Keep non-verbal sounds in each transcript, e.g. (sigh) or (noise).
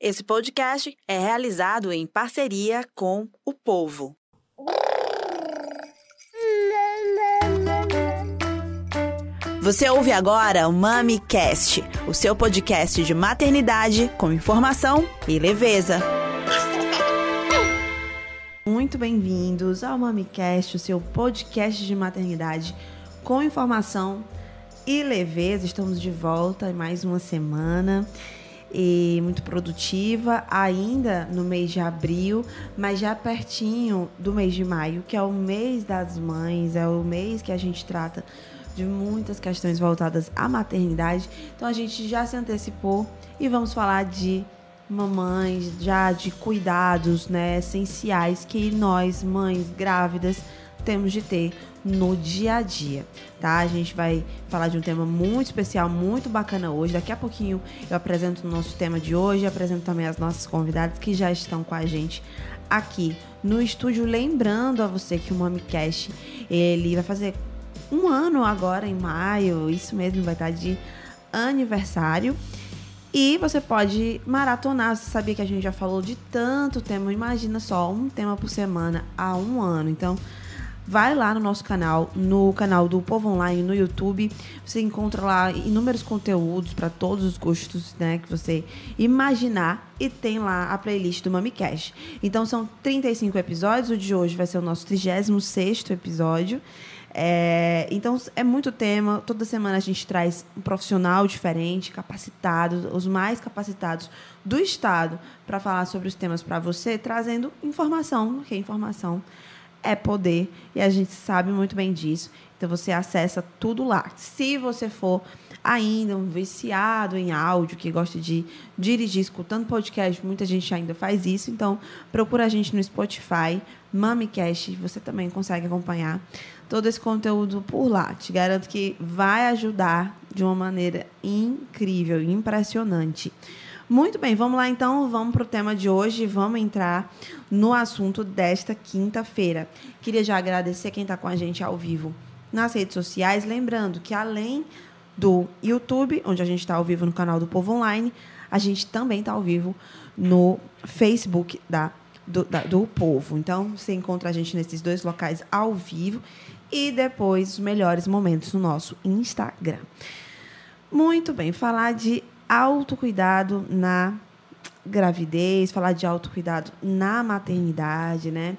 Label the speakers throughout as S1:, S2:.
S1: Esse podcast é realizado em parceria com o Povo. Você ouve agora o MamiCast, o seu podcast de maternidade com informação e leveza. Muito bem-vindos ao MamiCast, o seu podcast de maternidade com informação e leveza. Estamos de volta em mais uma semana e muito produtiva ainda no mês de abril, mas já pertinho do mês de maio, que é o mês das mães, é o mês que a gente trata de muitas questões voltadas à maternidade. Então a gente já se antecipou e vamos falar de mamães, já de cuidados, né, essenciais que nós, mães grávidas, temos de ter no dia a dia, tá? A gente vai falar de um tema muito especial, muito bacana hoje. Daqui a pouquinho eu apresento o nosso tema de hoje, apresento também as nossas convidadas que já estão com a gente aqui no estúdio. Lembrando a você que o MamiCast, ele vai fazer um ano agora em maio, isso mesmo, vai estar de aniversário. E você pode maratonar. Você sabia que a gente já falou de tanto tema? Imagina só, um tema por semana há um ano. Então, vai lá no nosso canal, no canal do Povo Online no YouTube. Você encontra lá inúmeros conteúdos para todos os gostos, né, que você imaginar e tem lá a playlist do MamiCast. Então são 35 episódios, o de hoje vai ser o nosso 36º episódio. É, então é muito tema. Toda semana a gente traz um profissional diferente, capacitado, os mais capacitados do estado para falar sobre os temas para você, trazendo informação, que é informação é poder e a gente sabe muito bem disso. Então você acessa tudo lá. Se você for ainda um viciado em áudio, que gosta de dirigir escutando podcast, muita gente ainda faz isso, então procura a gente no Spotify, MamiCast, você também consegue acompanhar todo esse conteúdo por lá. Te garanto que vai ajudar de uma maneira incrível, impressionante. Muito bem, vamos lá então, vamos para o tema de hoje, vamos entrar no assunto desta quinta-feira. Queria já agradecer quem está com a gente ao vivo nas redes sociais, lembrando que além do YouTube, onde a gente está ao vivo no canal do Povo Online, a gente também está ao vivo no Facebook da do, da, do Povo. Então, você encontra a gente nesses dois locais ao vivo e depois os melhores momentos no nosso Instagram. Muito bem, falar de autocuidado na gravidez, falar de autocuidado na maternidade, né?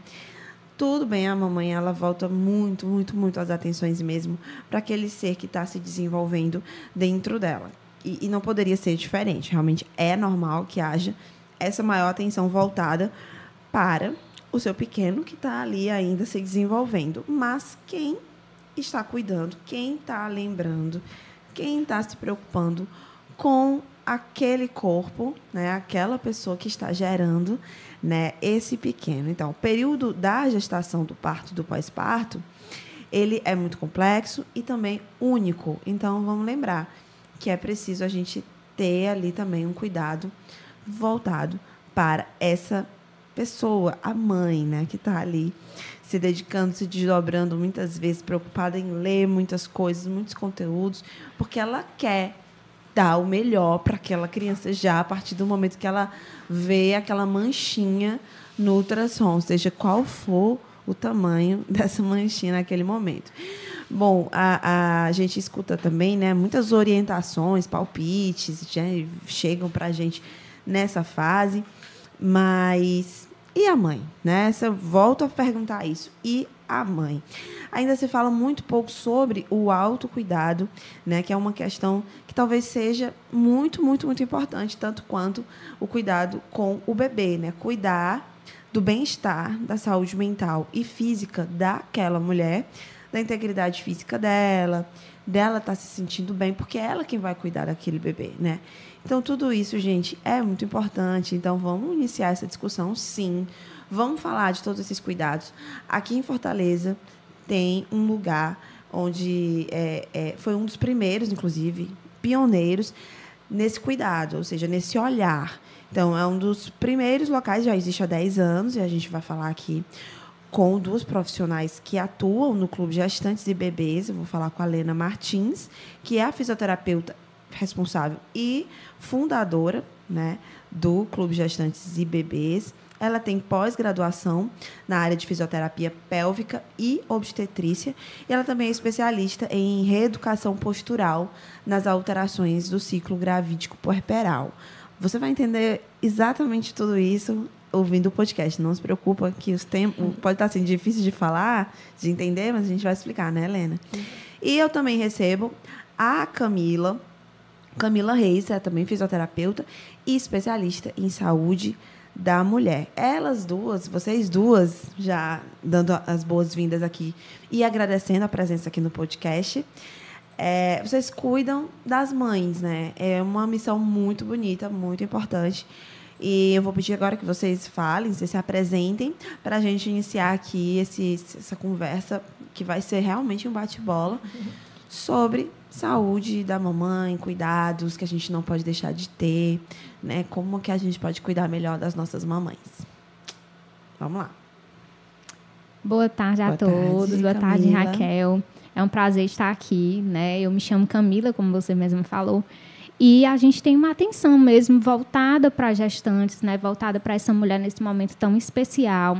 S1: Tudo bem, a mamãe ela volta muito, muito, muito as atenções mesmo para aquele ser que está se desenvolvendo dentro dela. E, e não poderia ser diferente. Realmente é normal que haja essa maior atenção voltada para o seu pequeno que está ali ainda se desenvolvendo. Mas quem está cuidando, quem está lembrando, quem está se preocupando com aquele corpo, né, aquela pessoa que está gerando, né, esse pequeno. Então, o período da gestação do parto do pós-parto, ele é muito complexo e também único. Então, vamos lembrar que é preciso a gente ter ali também um cuidado voltado para essa pessoa, a mãe, né, que está ali se dedicando, se desdobrando muitas vezes, preocupada em ler muitas coisas, muitos conteúdos, porque ela quer dar o melhor para aquela criança já a partir do momento que ela vê aquela manchinha no ultrassom, seja qual for o tamanho (laughs) dessa manchinha naquele momento. Bom, a, a gente escuta também né, muitas orientações, palpites, já chegam para a gente nessa fase, mas e a mãe? Né? Volto a perguntar isso. E a mãe? Ainda se fala muito pouco sobre o autocuidado, né, que é uma questão que talvez seja muito, muito, muito importante, tanto quanto o cuidado com o bebê, né? Cuidar do bem-estar, da saúde mental e física daquela mulher, da integridade física dela, dela estar tá se sentindo bem, porque é ela quem vai cuidar daquele bebê, né? Então, tudo isso, gente, é muito importante. Então, vamos iniciar essa discussão, sim. Vamos falar de todos esses cuidados. Aqui em Fortaleza tem um lugar onde é, é, foi um dos primeiros, inclusive, pioneiros nesse cuidado, ou seja, nesse olhar. Então, é um dos primeiros locais, já existe há 10 anos, e a gente vai falar aqui com duas profissionais que atuam no Clube Gestantes e Bebês. Eu vou falar com a Lena Martins, que é a fisioterapeuta responsável e fundadora né, do Clube Gestantes e Bebês. Ela tem pós-graduação na área de fisioterapia pélvica e obstetrícia. E ela também é especialista em reeducação postural nas alterações do ciclo gravídico puerperal. Você vai entender exatamente tudo isso ouvindo o podcast. Não se preocupa que os tempos pode estar assim difícil de falar, de entender, mas a gente vai explicar, né, Helena? E eu também recebo a Camila, Camila Reis, é também fisioterapeuta e especialista em saúde da mulher. Elas duas, vocês duas, já dando as boas-vindas aqui e agradecendo a presença aqui no podcast. É, vocês cuidam das mães, né? É uma missão muito bonita, muito importante. E eu vou pedir agora que vocês falem, vocês se apresentem, para a gente iniciar aqui esse, essa conversa, que vai ser realmente um bate-bola, (laughs) sobre saúde da mamãe, cuidados que a gente não pode deixar de ter, né? Como que a gente pode cuidar melhor das nossas mamães. Vamos lá.
S2: Boa tarde a todos. Boa tarde, Raquel. É um prazer estar aqui, né? Eu me chamo Camila, como você mesmo falou. E a gente tem uma atenção mesmo voltada para gestantes, né? Voltada para essa mulher nesse momento tão especial.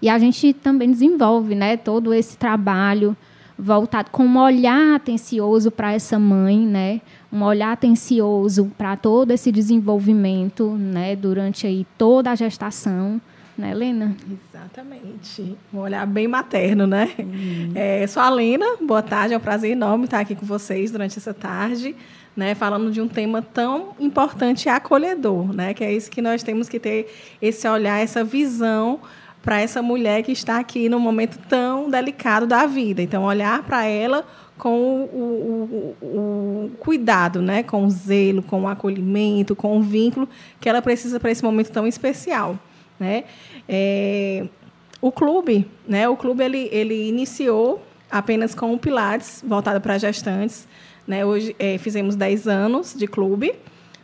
S2: E a gente também desenvolve, né, todo esse trabalho voltado com um olhar atencioso para essa mãe, né? Um olhar atencioso para todo esse desenvolvimento, né, durante aí toda a gestação, né, Helena?
S3: Exatamente. Um olhar bem materno, né? Uhum. É, sou a Lena, boa tarde, é um prazer enorme estar aqui com vocês durante essa tarde, né, falando de um tema tão importante e acolhedor, né, que é isso que nós temos que ter esse olhar, essa visão para essa mulher que está aqui num momento tão delicado da vida. Então, olhar para ela com o, o, o, cuidado, né? com o zelo, com o acolhimento, com o vínculo que ela precisa para esse momento tão especial. Né? É, o clube, né? o clube ele, ele iniciou apenas com o Pilates, voltado para gestantes. Né? Hoje é, fizemos 10 anos de clube,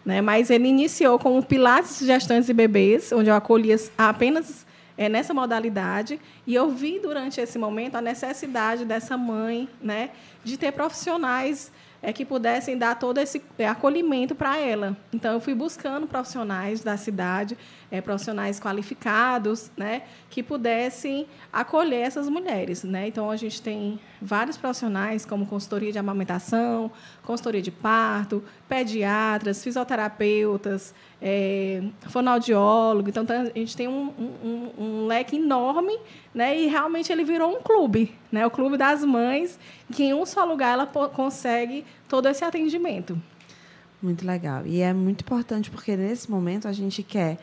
S3: né? mas ele iniciou com o Pilates gestantes e bebês, onde eu acolhia apenas é, nessa modalidade. E eu vi durante esse momento a necessidade dessa mãe né, de ter profissionais é, que pudessem dar todo esse é, acolhimento para ela. Então, eu fui buscando profissionais da cidade, é, profissionais qualificados, né, que pudessem acolher essas mulheres. Né? Então, a gente tem vários profissionais, como consultoria de amamentação, consultoria de parto, pediatras, fisioterapeutas, é, fonoaudiólogo. Então, a gente tem um, um, um, leque enorme, né? E realmente ele virou um clube, né? O clube das mães, que em um só lugar ela consegue todo esse atendimento.
S1: Muito legal. E é muito importante porque nesse momento a gente quer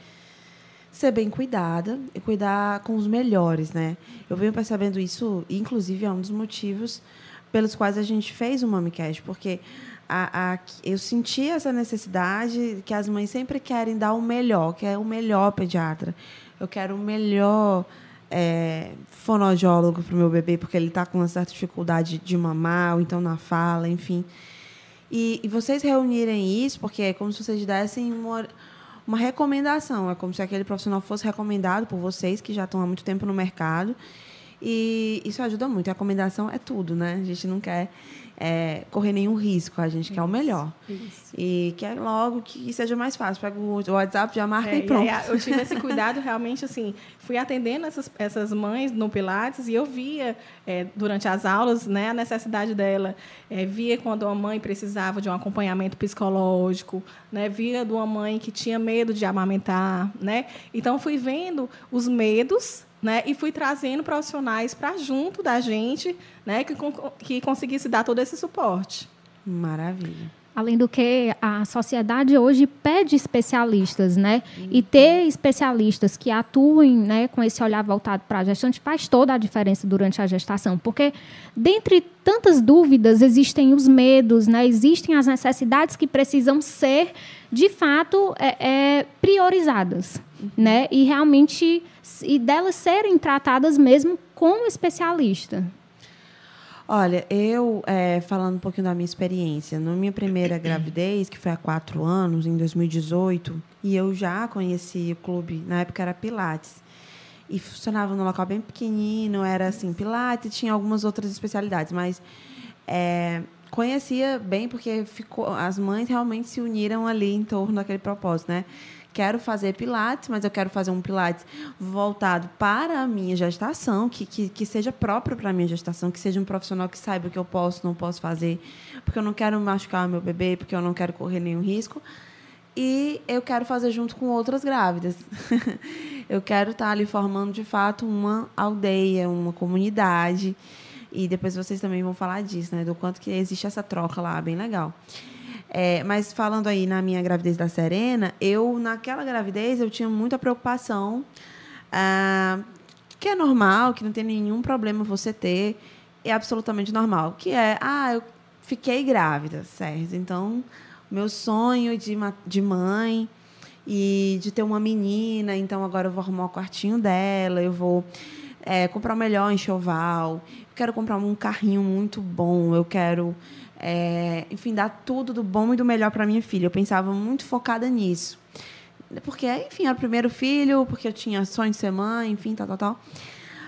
S1: ser bem cuidada e cuidar com os melhores, né? Eu venho percebendo isso, inclusive é um dos motivos pelos quais a gente fez o MamiCast, porque a, a, eu senti essa necessidade que as mães sempre querem dar o melhor, que é o melhor pediatra. Eu quero o melhor é, fonoaudiólogo para o meu bebê, porque ele está com uma certa dificuldade de mamar, ou então na fala, enfim. E, e vocês reunirem isso, porque é como se vocês dessem uma, uma recomendação, é como se aquele profissional fosse recomendado por vocês, que já estão há muito tempo no mercado. E isso ajuda muito. A recomendação é tudo, né? A gente não quer é, correr nenhum risco, a gente isso, quer o melhor. Isso. E quer logo que seja mais fácil. Pega o WhatsApp, já marca é, e pronto. E
S3: eu tive esse cuidado realmente, assim, fui atendendo essas, essas mães no Pilates e eu via é, durante as aulas né, a necessidade dela. É, via quando uma mãe precisava de um acompanhamento psicológico, né, via de uma mãe que tinha medo de amamentar. Né? Então, fui vendo os medos né, e fui trazendo profissionais para junto da gente, né, que, que conseguisse dar todo esse suporte.
S1: Maravilha.
S2: Além do que a sociedade hoje pede especialistas, né? Uhum. E ter especialistas que atuem, né, com esse olhar voltado para a gestante faz toda a diferença durante a gestação, porque dentre tantas dúvidas existem os medos, né? Existem as necessidades que precisam ser, de fato, é, é, priorizadas, né? E realmente e delas serem tratadas mesmo como especialista.
S1: Olha, eu, é, falando um pouquinho da minha experiência, na minha primeira gravidez, que foi há quatro anos, em 2018, e eu já conheci o clube, na época era Pilates, e funcionava num local bem pequenino, era assim, Pilates, tinha algumas outras especialidades, mas é, conhecia bem porque ficou, as mães realmente se uniram ali em torno daquele propósito, né? Quero fazer pilates, mas eu quero fazer um pilates voltado para a minha gestação, que, que, que seja próprio para a minha gestação, que seja um profissional que saiba o que eu posso, não posso fazer, porque eu não quero machucar o meu bebê, porque eu não quero correr nenhum risco. E eu quero fazer junto com outras grávidas. (laughs) eu quero estar ali formando, de fato, uma aldeia, uma comunidade. E depois vocês também vão falar disso, né? Do quanto que existe essa troca lá, bem legal. É, mas falando aí na minha gravidez da Serena, eu, naquela gravidez, eu tinha muita preocupação, ah, que é normal, que não tem nenhum problema você ter, é absolutamente normal, que é, ah, eu fiquei grávida, certo? Então, meu sonho de, de mãe e de ter uma menina, então agora eu vou arrumar o quartinho dela, eu vou é, comprar o melhor enxoval, eu quero comprar um carrinho muito bom, eu quero, é, enfim, dar tudo do bom e do melhor para minha filha. Eu pensava muito focada nisso. Porque, enfim, era o primeiro filho, porque eu tinha sonho de ser mãe, enfim, tal, tal, tal.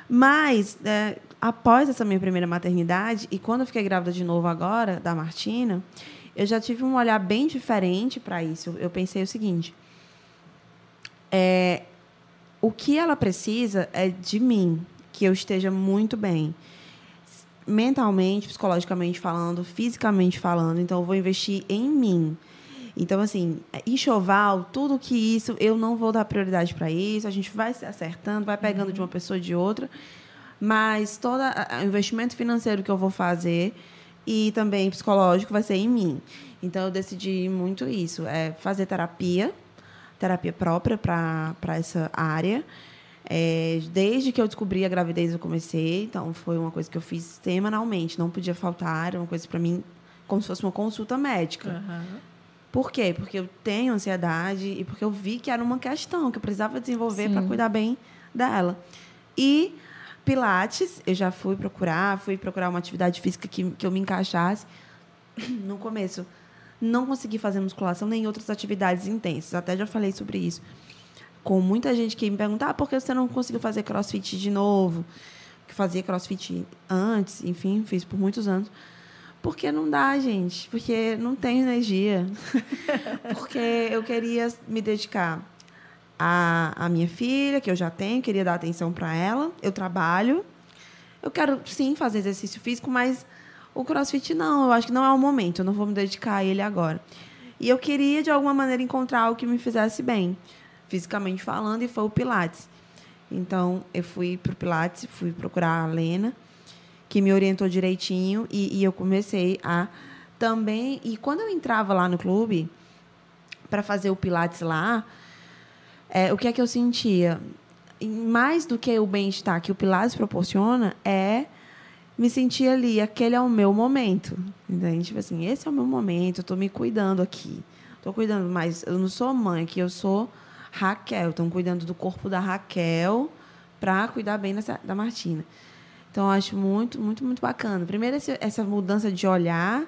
S1: Mas, é, após essa minha primeira maternidade, e quando eu fiquei grávida de novo agora, da Martina, eu já tive um olhar bem diferente para isso. Eu pensei o seguinte: é, o que ela precisa é de mim, que eu esteja muito bem. Mentalmente, psicologicamente falando, fisicamente falando. Então, eu vou investir em mim. Então, assim, enxoval, tudo que isso, eu não vou dar prioridade para isso. A gente vai se acertando, vai pegando de uma pessoa de outra. Mas todo o investimento financeiro que eu vou fazer e também psicológico vai ser em mim. Então eu decidi muito isso, é fazer terapia, terapia própria para essa área. É, desde que eu descobri a gravidez eu comecei, então foi uma coisa que eu fiz semanalmente, não podia faltar, era uma coisa para mim como se fosse uma consulta médica. Uhum. Por quê? Porque eu tenho ansiedade e porque eu vi que era uma questão que eu precisava desenvolver para cuidar bem dela. E Pilates, eu já fui procurar, fui procurar uma atividade física que, que eu me encaixasse. (coughs) No começo, não consegui fazer musculação nem outras atividades intensas. Até já falei sobre isso. Com muita gente que me pergunta, ah, por que você não conseguiu fazer crossfit de novo? Que fazia crossfit antes, enfim, fiz por muitos anos. Porque não dá, gente. Porque não tem energia. (laughs) porque eu queria me dedicar a, a minha filha, que eu já tenho, queria dar atenção para ela. Eu trabalho. Eu quero, sim, fazer exercício físico, mas o crossfit não. Eu acho que não é o momento. Eu não vou me dedicar a ele agora. E eu queria, de alguma maneira, encontrar algo que me fizesse bem, fisicamente falando, e foi o Pilates. Então, eu fui para o Pilates, fui procurar a Lena, que me orientou direitinho, e, e eu comecei a também. E quando eu entrava lá no clube, para fazer o Pilates lá, é, o que é que eu sentia? Mais do que o bem-estar que o Pilates proporciona, é me sentir ali, aquele é o meu momento. Entende? Tipo assim, esse é o meu momento, eu estou me cuidando aqui. Estou cuidando, mas eu não sou mãe aqui, eu sou Raquel. Estou cuidando do corpo da Raquel para cuidar bem dessa, da Martina. Então, eu acho muito, muito, muito bacana. Primeiro, esse, essa mudança de olhar.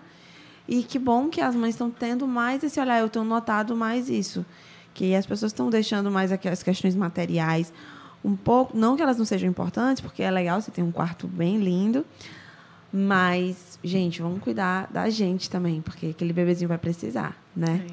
S1: E que bom que as mães estão tendo mais esse olhar. Eu tenho notado mais isso que as pessoas estão deixando mais aquelas questões materiais um pouco, não que elas não sejam importantes, porque é legal você ter um quarto bem lindo, mas gente, vamos cuidar da gente também, porque aquele bebezinho vai precisar, né?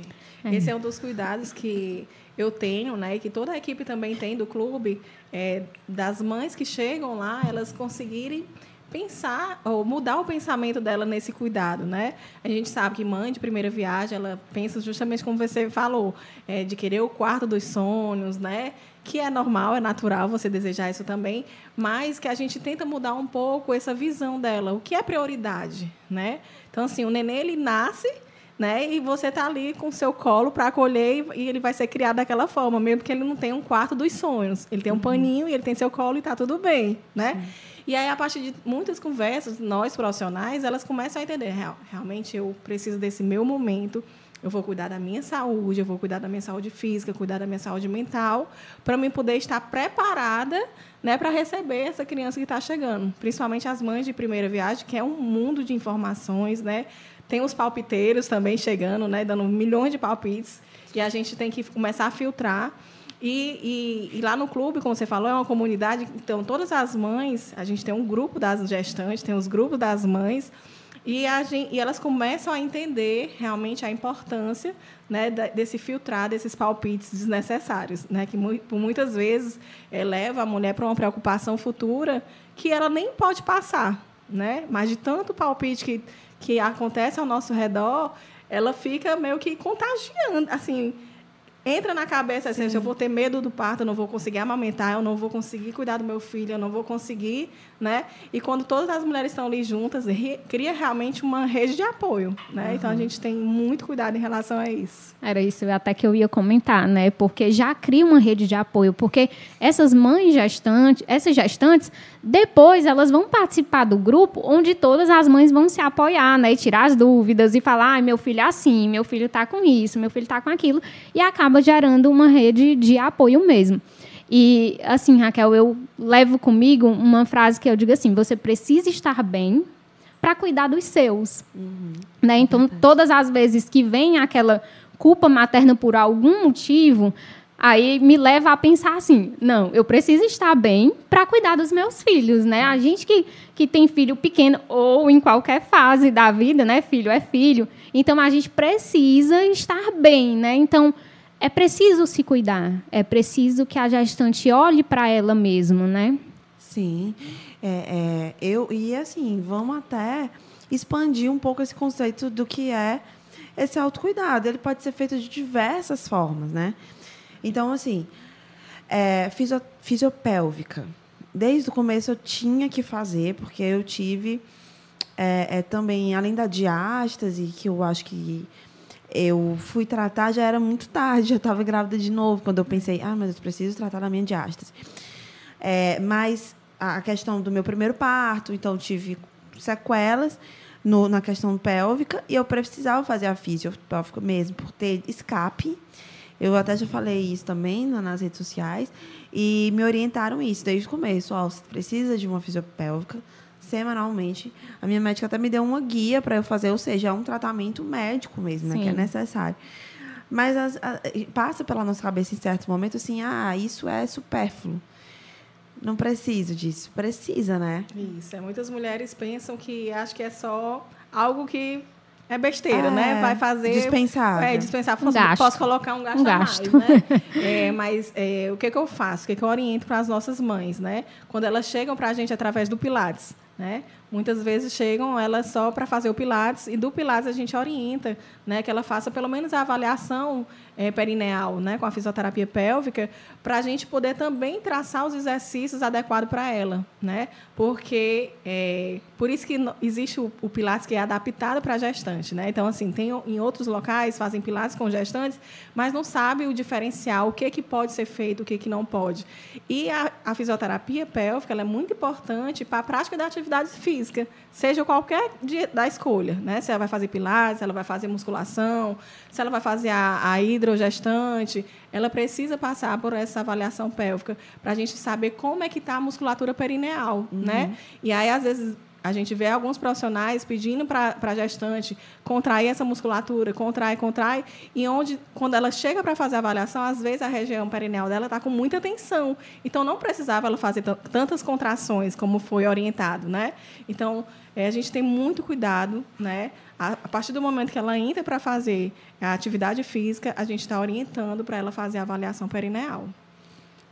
S3: É. Esse é um dos cuidados que eu tenho, né, e que toda a equipe também tem do clube, é, das mães que chegam lá, elas conseguirem pensar ou mudar o pensamento dela nesse cuidado, né? A gente sabe que mãe de primeira viagem, ela pensa justamente como você falou, é, de querer o quarto dos sonhos, né? Que é normal, é natural você desejar isso também, mas que a gente tenta mudar um pouco essa visão dela. O que é prioridade, né? Então, assim, o neném, ele nasce né? E você está ali com seu colo para acolher e ele vai ser criado daquela forma, mesmo que ele não tenha um quarto dos sonhos. Ele tem um uhum. paninho e ele tem seu colo e está tudo bem, né? E aí, a partir de muitas conversas, nós profissionais, elas começam a entender, Real, realmente eu preciso desse meu momento, eu vou cuidar da minha saúde, eu vou cuidar da minha saúde física, cuidar da minha saúde mental, para mim poder estar preparada né, para receber essa criança que está chegando. Principalmente as mães de primeira viagem, que é um mundo de informações, né? Tem os palpiteiros também chegando, né, dando milhões de palpites, e a gente tem que começar a filtrar e, e, e, lá no clube, como você falou, é uma comunidade. Então, todas as mães, a gente tem um grupo das gestantes, tem os grupos das mães. E, gente, e, elas começam a entender realmente a importância né, desse filtrar, desses palpites desnecessários, né, que muitas vezes leva a mulher para uma preocupação futura que ela nem pode passar. Né? Mas de tanto palpite que, que acontece ao nosso redor, ela fica meio que contagiando, assim, entra na cabeça assim, eu vou ter medo do parto, eu não vou conseguir amamentar, eu não vou conseguir cuidar do meu filho, eu não vou conseguir, né? E quando todas as mulheres estão ali juntas, cria realmente uma rede de apoio, né? Uhum. Então a gente tem muito cuidado em relação a isso.
S2: Era isso até que eu ia comentar, né? Porque já cria uma rede de apoio, porque essas mães gestantes, essas gestantes, depois elas vão participar do grupo onde todas as mães vão se apoiar, né? E tirar as dúvidas e falar, ah, meu filho é assim, meu filho está com isso, meu filho está com aquilo, e acaba gerando uma rede de apoio mesmo. E, assim, Raquel, eu levo comigo uma frase que eu digo assim: você precisa estar bem para cuidar dos seus. Uhum. Né? Então, todas as vezes que vem aquela culpa materna por algum motivo, aí me leva a pensar assim: não, eu preciso estar bem para cuidar dos meus filhos, né? A gente que, que tem filho pequeno ou em qualquer fase da vida, né? Filho é filho. Então, a gente precisa estar bem, né? Então, é preciso se cuidar, é preciso que a gestante olhe para ela mesma, né?
S1: Sim, é, é, eu e assim vamos até expandir um pouco esse conceito do que é esse autocuidado. Ele pode ser feito de diversas formas, né? Então, assim, é, fisio, fisiopélvica. Desde o começo eu tinha que fazer, porque eu tive é, é, também, além da diástase, que eu acho que eu fui tratar, já era muito tarde, (laughs) já estava grávida de novo, quando eu pensei, ah, mas eu preciso tratar da minha diástase. É, mas a questão do meu primeiro parto, então tive sequelas no, na questão pélvica e eu precisava fazer a fisiopélvica mesmo, por ter escape. Eu até já falei isso também nas redes sociais e me orientaram isso desde o começo. Ó, você precisa de uma fisiopélvica, semanalmente. A minha médica até me deu uma guia para eu fazer, ou seja, é um tratamento médico mesmo, né, que é necessário. Mas as, a, passa pela nossa cabeça em certo momento assim, ah, isso é supérfluo. Não preciso disso. Precisa, né?
S3: Isso. É, muitas mulheres pensam que acho que é só algo que é besteira, né? é, né? Vai fazer.
S1: Dispensar.
S3: É, dispensar. Um posso, posso, colocar um gasto, um gasto. a mais, né? (laughs) é, mas é, o que, que eu faço? O que, que eu oriento para as nossas mães, né? Quando elas chegam para a gente através do Pilates. Né? Muitas vezes chegam elas só para fazer o Pilates, e do Pilates a gente orienta né, que ela faça pelo menos a avaliação é, perineal né, com a fisioterapia pélvica, para a gente poder também traçar os exercícios adequados para ela. Né? Porque é, por isso que existe o, o Pilates que é adaptado para gestante. Né? Então, assim, tem em outros locais fazem Pilates com gestantes, mas não sabe o diferencial, o que, que pode ser feito, o que, que não pode. E a, a fisioterapia pélvica é muito importante para a prática da atividade física, seja qualquer dia da escolha. Né? Se ela vai fazer Pilates, se ela vai fazer musculação, se ela vai fazer a, a hidrogestante, ela precisa passar por essa avaliação pélvica para a gente saber como é que está a musculatura perineal. Uhum. Né? E aí, às vezes, a gente vê alguns profissionais pedindo para a gestante contrair essa musculatura, contrai, contrai, e onde, quando ela chega para fazer a avaliação, às vezes a região perineal dela está com muita tensão. Então, não precisava ela fazer tantas contrações como foi orientado. Né? Então, é, a gente tem muito cuidado. Né? A, a partir do momento que ela entra para fazer a atividade física, a gente está orientando para ela fazer a avaliação perineal.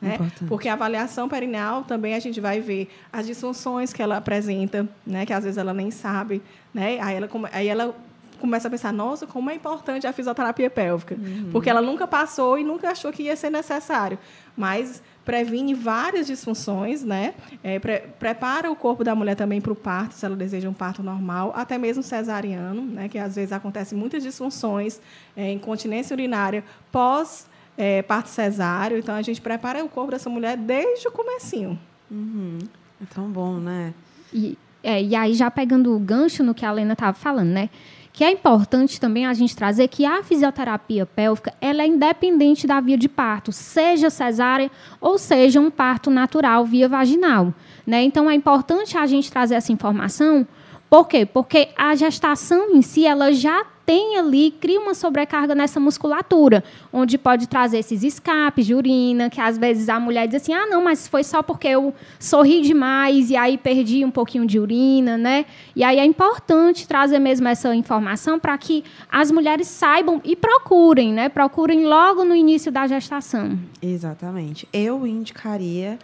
S3: Né? Porque a avaliação perineal também a gente vai ver as disfunções que ela apresenta, né? que às vezes ela nem sabe. Né? Aí, ela, aí ela começa a pensar, nossa, como é importante a fisioterapia pélvica. Uhum. Porque ela nunca passou e nunca achou que ia ser necessário. Mas previne várias disfunções, né? É, pre prepara o corpo da mulher também para o parto, se ela deseja um parto normal, até mesmo cesariano, né? Que às vezes acontecem muitas disfunções, é, incontinência urinária pós é, parto cesáreo. Então, a gente prepara o corpo dessa mulher desde o comecinho.
S1: Uhum. É tão bom, né?
S2: E, é, e aí, já pegando o gancho no que a Lena estava falando, né? Que é importante também a gente trazer que a fisioterapia pélvica ela é independente da via de parto, seja cesárea ou seja um parto natural via vaginal. Né? Então, é importante a gente trazer essa informação. Por quê? Porque a gestação em si ela já tem ali, cria uma sobrecarga nessa musculatura, onde pode trazer esses escapes de urina, que às vezes a mulher diz assim: ah, não, mas foi só porque eu sorri demais e aí perdi um pouquinho de urina, né? E aí é importante trazer mesmo essa informação para que as mulheres saibam e procurem, né? Procurem logo no início da gestação.
S1: Exatamente. Eu indicaria,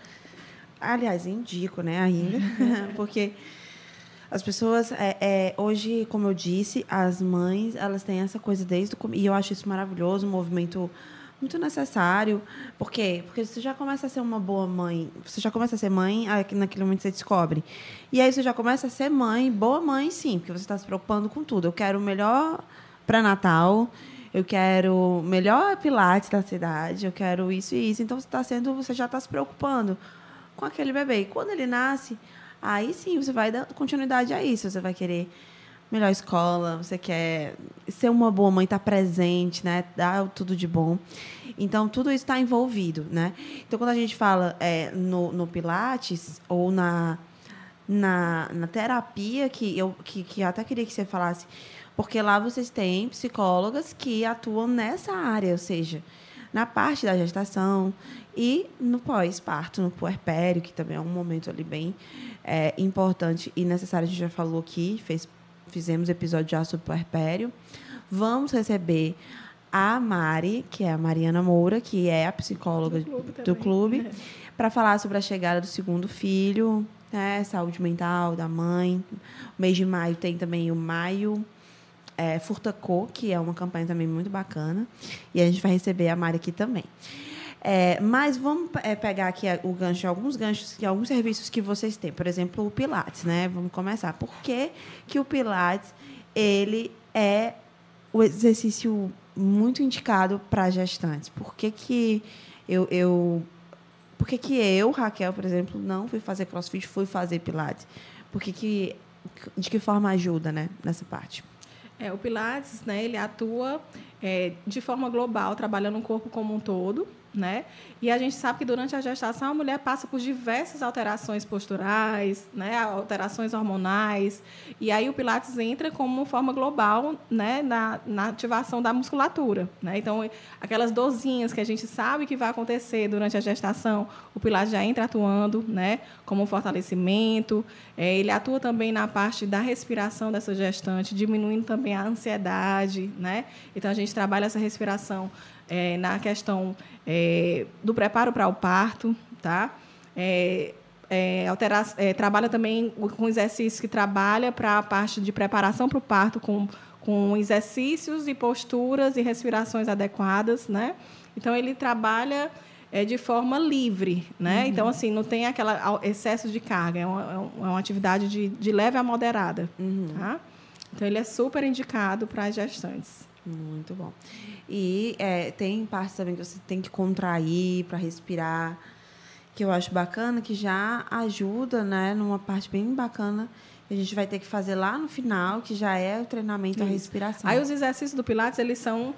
S1: aliás, indico, né, ainda, (laughs) porque as pessoas, é, é, hoje, como eu disse, as mães, elas têm essa coisa desde o E eu acho isso maravilhoso, um movimento muito necessário. Por quê? Porque você já começa a ser uma boa mãe. Você já começa a ser mãe, naquele momento você descobre. E aí você já começa a ser mãe, boa mãe, sim, porque você está se preocupando com tudo. Eu quero o melhor pré-natal, eu quero o melhor pilates da cidade, eu quero isso e isso. Então você está sendo, você já está se preocupando com aquele bebê. E quando ele nasce, Aí sim, você vai dar continuidade a isso. Você vai querer melhor escola, você quer ser uma boa mãe, estar tá presente, né? Dar tudo de bom. Então, tudo isso está envolvido, né? Então, quando a gente fala é, no, no Pilates ou na, na, na terapia, que eu que, que eu até queria que você falasse, porque lá vocês têm psicólogas que atuam nessa área, ou seja, na parte da gestação e no pós-parto, no puerpério, que também é um momento ali bem é, importante e necessário. A gente já falou aqui, fez, fizemos episódio já sobre puerpério. Vamos receber a Mari, que é a Mariana Moura, que é a psicóloga do clube, do clube (laughs) é. para falar sobre a chegada do segundo filho, né, saúde mental da mãe. O mês de maio tem também o Maio é, Furtacô, que é uma campanha também muito bacana. E a gente vai receber a Mari aqui também. É, mas vamos é, pegar aqui o gancho, alguns ganchos, alguns serviços que vocês têm. Por exemplo, o Pilates, né? Vamos começar. Por que, que o Pilates ele é o exercício muito indicado para gestantes? Por que, que eu, eu por que, que eu, Raquel, por exemplo, não fui fazer crossfit, fui fazer Pilates? Por que, que de que forma ajuda, né, nessa parte?
S3: É, o Pilates, né, ele atua é, de forma global, trabalhando o corpo como um todo, né? E a gente sabe que durante a gestação a mulher passa por diversas alterações posturais, né? alterações hormonais. E aí o Pilates entra como forma global né? na, na ativação da musculatura. Né? Então, aquelas dorzinhas que a gente sabe que vai acontecer durante a gestação, o Pilates já entra atuando né? como um fortalecimento. É, ele atua também na parte da respiração dessa gestante, diminuindo também a ansiedade. Né? Então, a gente trabalha essa respiração é, na questão é, do preparo para o parto, tá? É, é, alterar, é, trabalha também com exercícios que trabalha para a parte de preparação para o parto com, com exercícios e posturas e respirações adequadas, né? Então ele trabalha é, de forma livre, né? Uhum. Então assim não tem aquele excesso de carga, é uma, é uma atividade de, de leve a moderada, uhum. tá? Então ele é super indicado para as gestantes.
S1: Muito bom. E é, tem partes também que você tem que contrair para respirar, que eu acho bacana, que já ajuda, né, numa parte bem bacana a gente vai ter que fazer lá no final, que já é o treinamento da respiração.
S3: Aí os exercícios do Pilates, eles são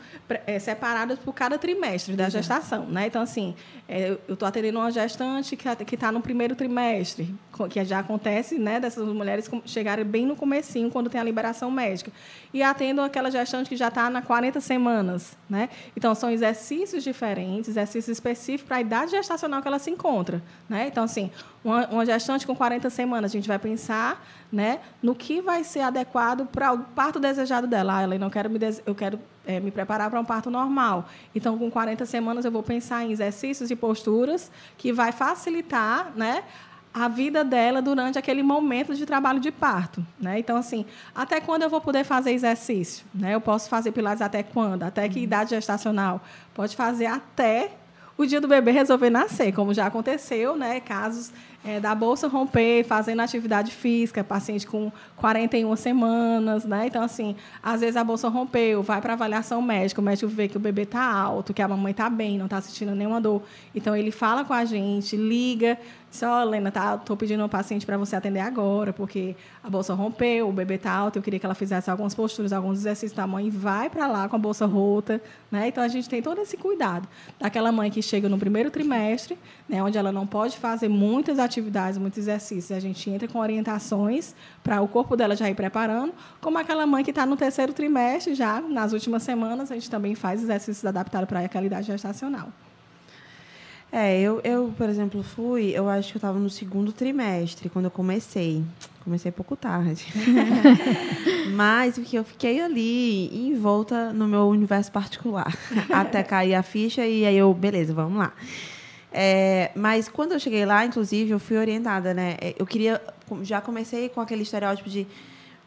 S3: é, separados por cada trimestre da gestação, né? Então, assim, é, eu estou atendendo uma gestante que está no primeiro trimestre, que já acontece, né, dessas mulheres chegarem bem no comecinho, quando tem a liberação médica. E atendo aquela gestante que já está na 40 semanas, né? Então, são exercícios diferentes, exercícios específicos para a idade gestacional que ela se encontra, né? Então, assim, uma, uma gestante com 40 semanas, a gente vai pensar né, no que vai ser adequado para o parto desejado dela. Ah, ela não quero me eu quero é, me preparar para um parto normal. Então, com 40 semanas, eu vou pensar em exercícios e posturas que vai facilitar, né, a vida dela durante aquele momento de trabalho de parto, né? Então assim, até quando eu vou poder fazer exercício, né? Eu posso fazer pilates até quando? Até que idade gestacional? Pode fazer até o dia do bebê resolver nascer, como já aconteceu, né? Casos é, da bolsa romper, fazendo atividade física, paciente com 41 semanas, né? Então, assim, às vezes a bolsa rompeu, vai para avaliação médica, o médico vê que o bebê está alto, que a mamãe está bem, não está sentindo nenhuma dor. Então, ele fala com a gente, liga, Só, Helena, tá, tô pedindo uma paciente para você atender agora, porque a bolsa rompeu, o bebê tá alto, eu queria que ela fizesse algumas posturas, alguns exercícios da mãe, vai para lá com a bolsa rota, né? Então a gente tem todo esse cuidado. Daquela mãe que chega no primeiro trimestre, né, onde ela não pode fazer muitas atividades, muitos exercícios, a gente entra com orientações para o corpo dela já ir preparando, como aquela mãe que está no terceiro trimestre, já nas últimas semanas, a gente também faz exercícios adaptados para aquela idade gestacional.
S1: É, eu, eu, por exemplo, fui, eu acho que eu estava no segundo trimestre, quando eu comecei. Comecei pouco tarde. (laughs) Mas porque eu fiquei ali em volta no meu universo particular. (laughs) Até cair a ficha e aí eu, beleza, vamos lá. É, mas quando eu cheguei lá, inclusive, eu fui orientada, né? É, eu queria. Já comecei com aquele estereótipo de.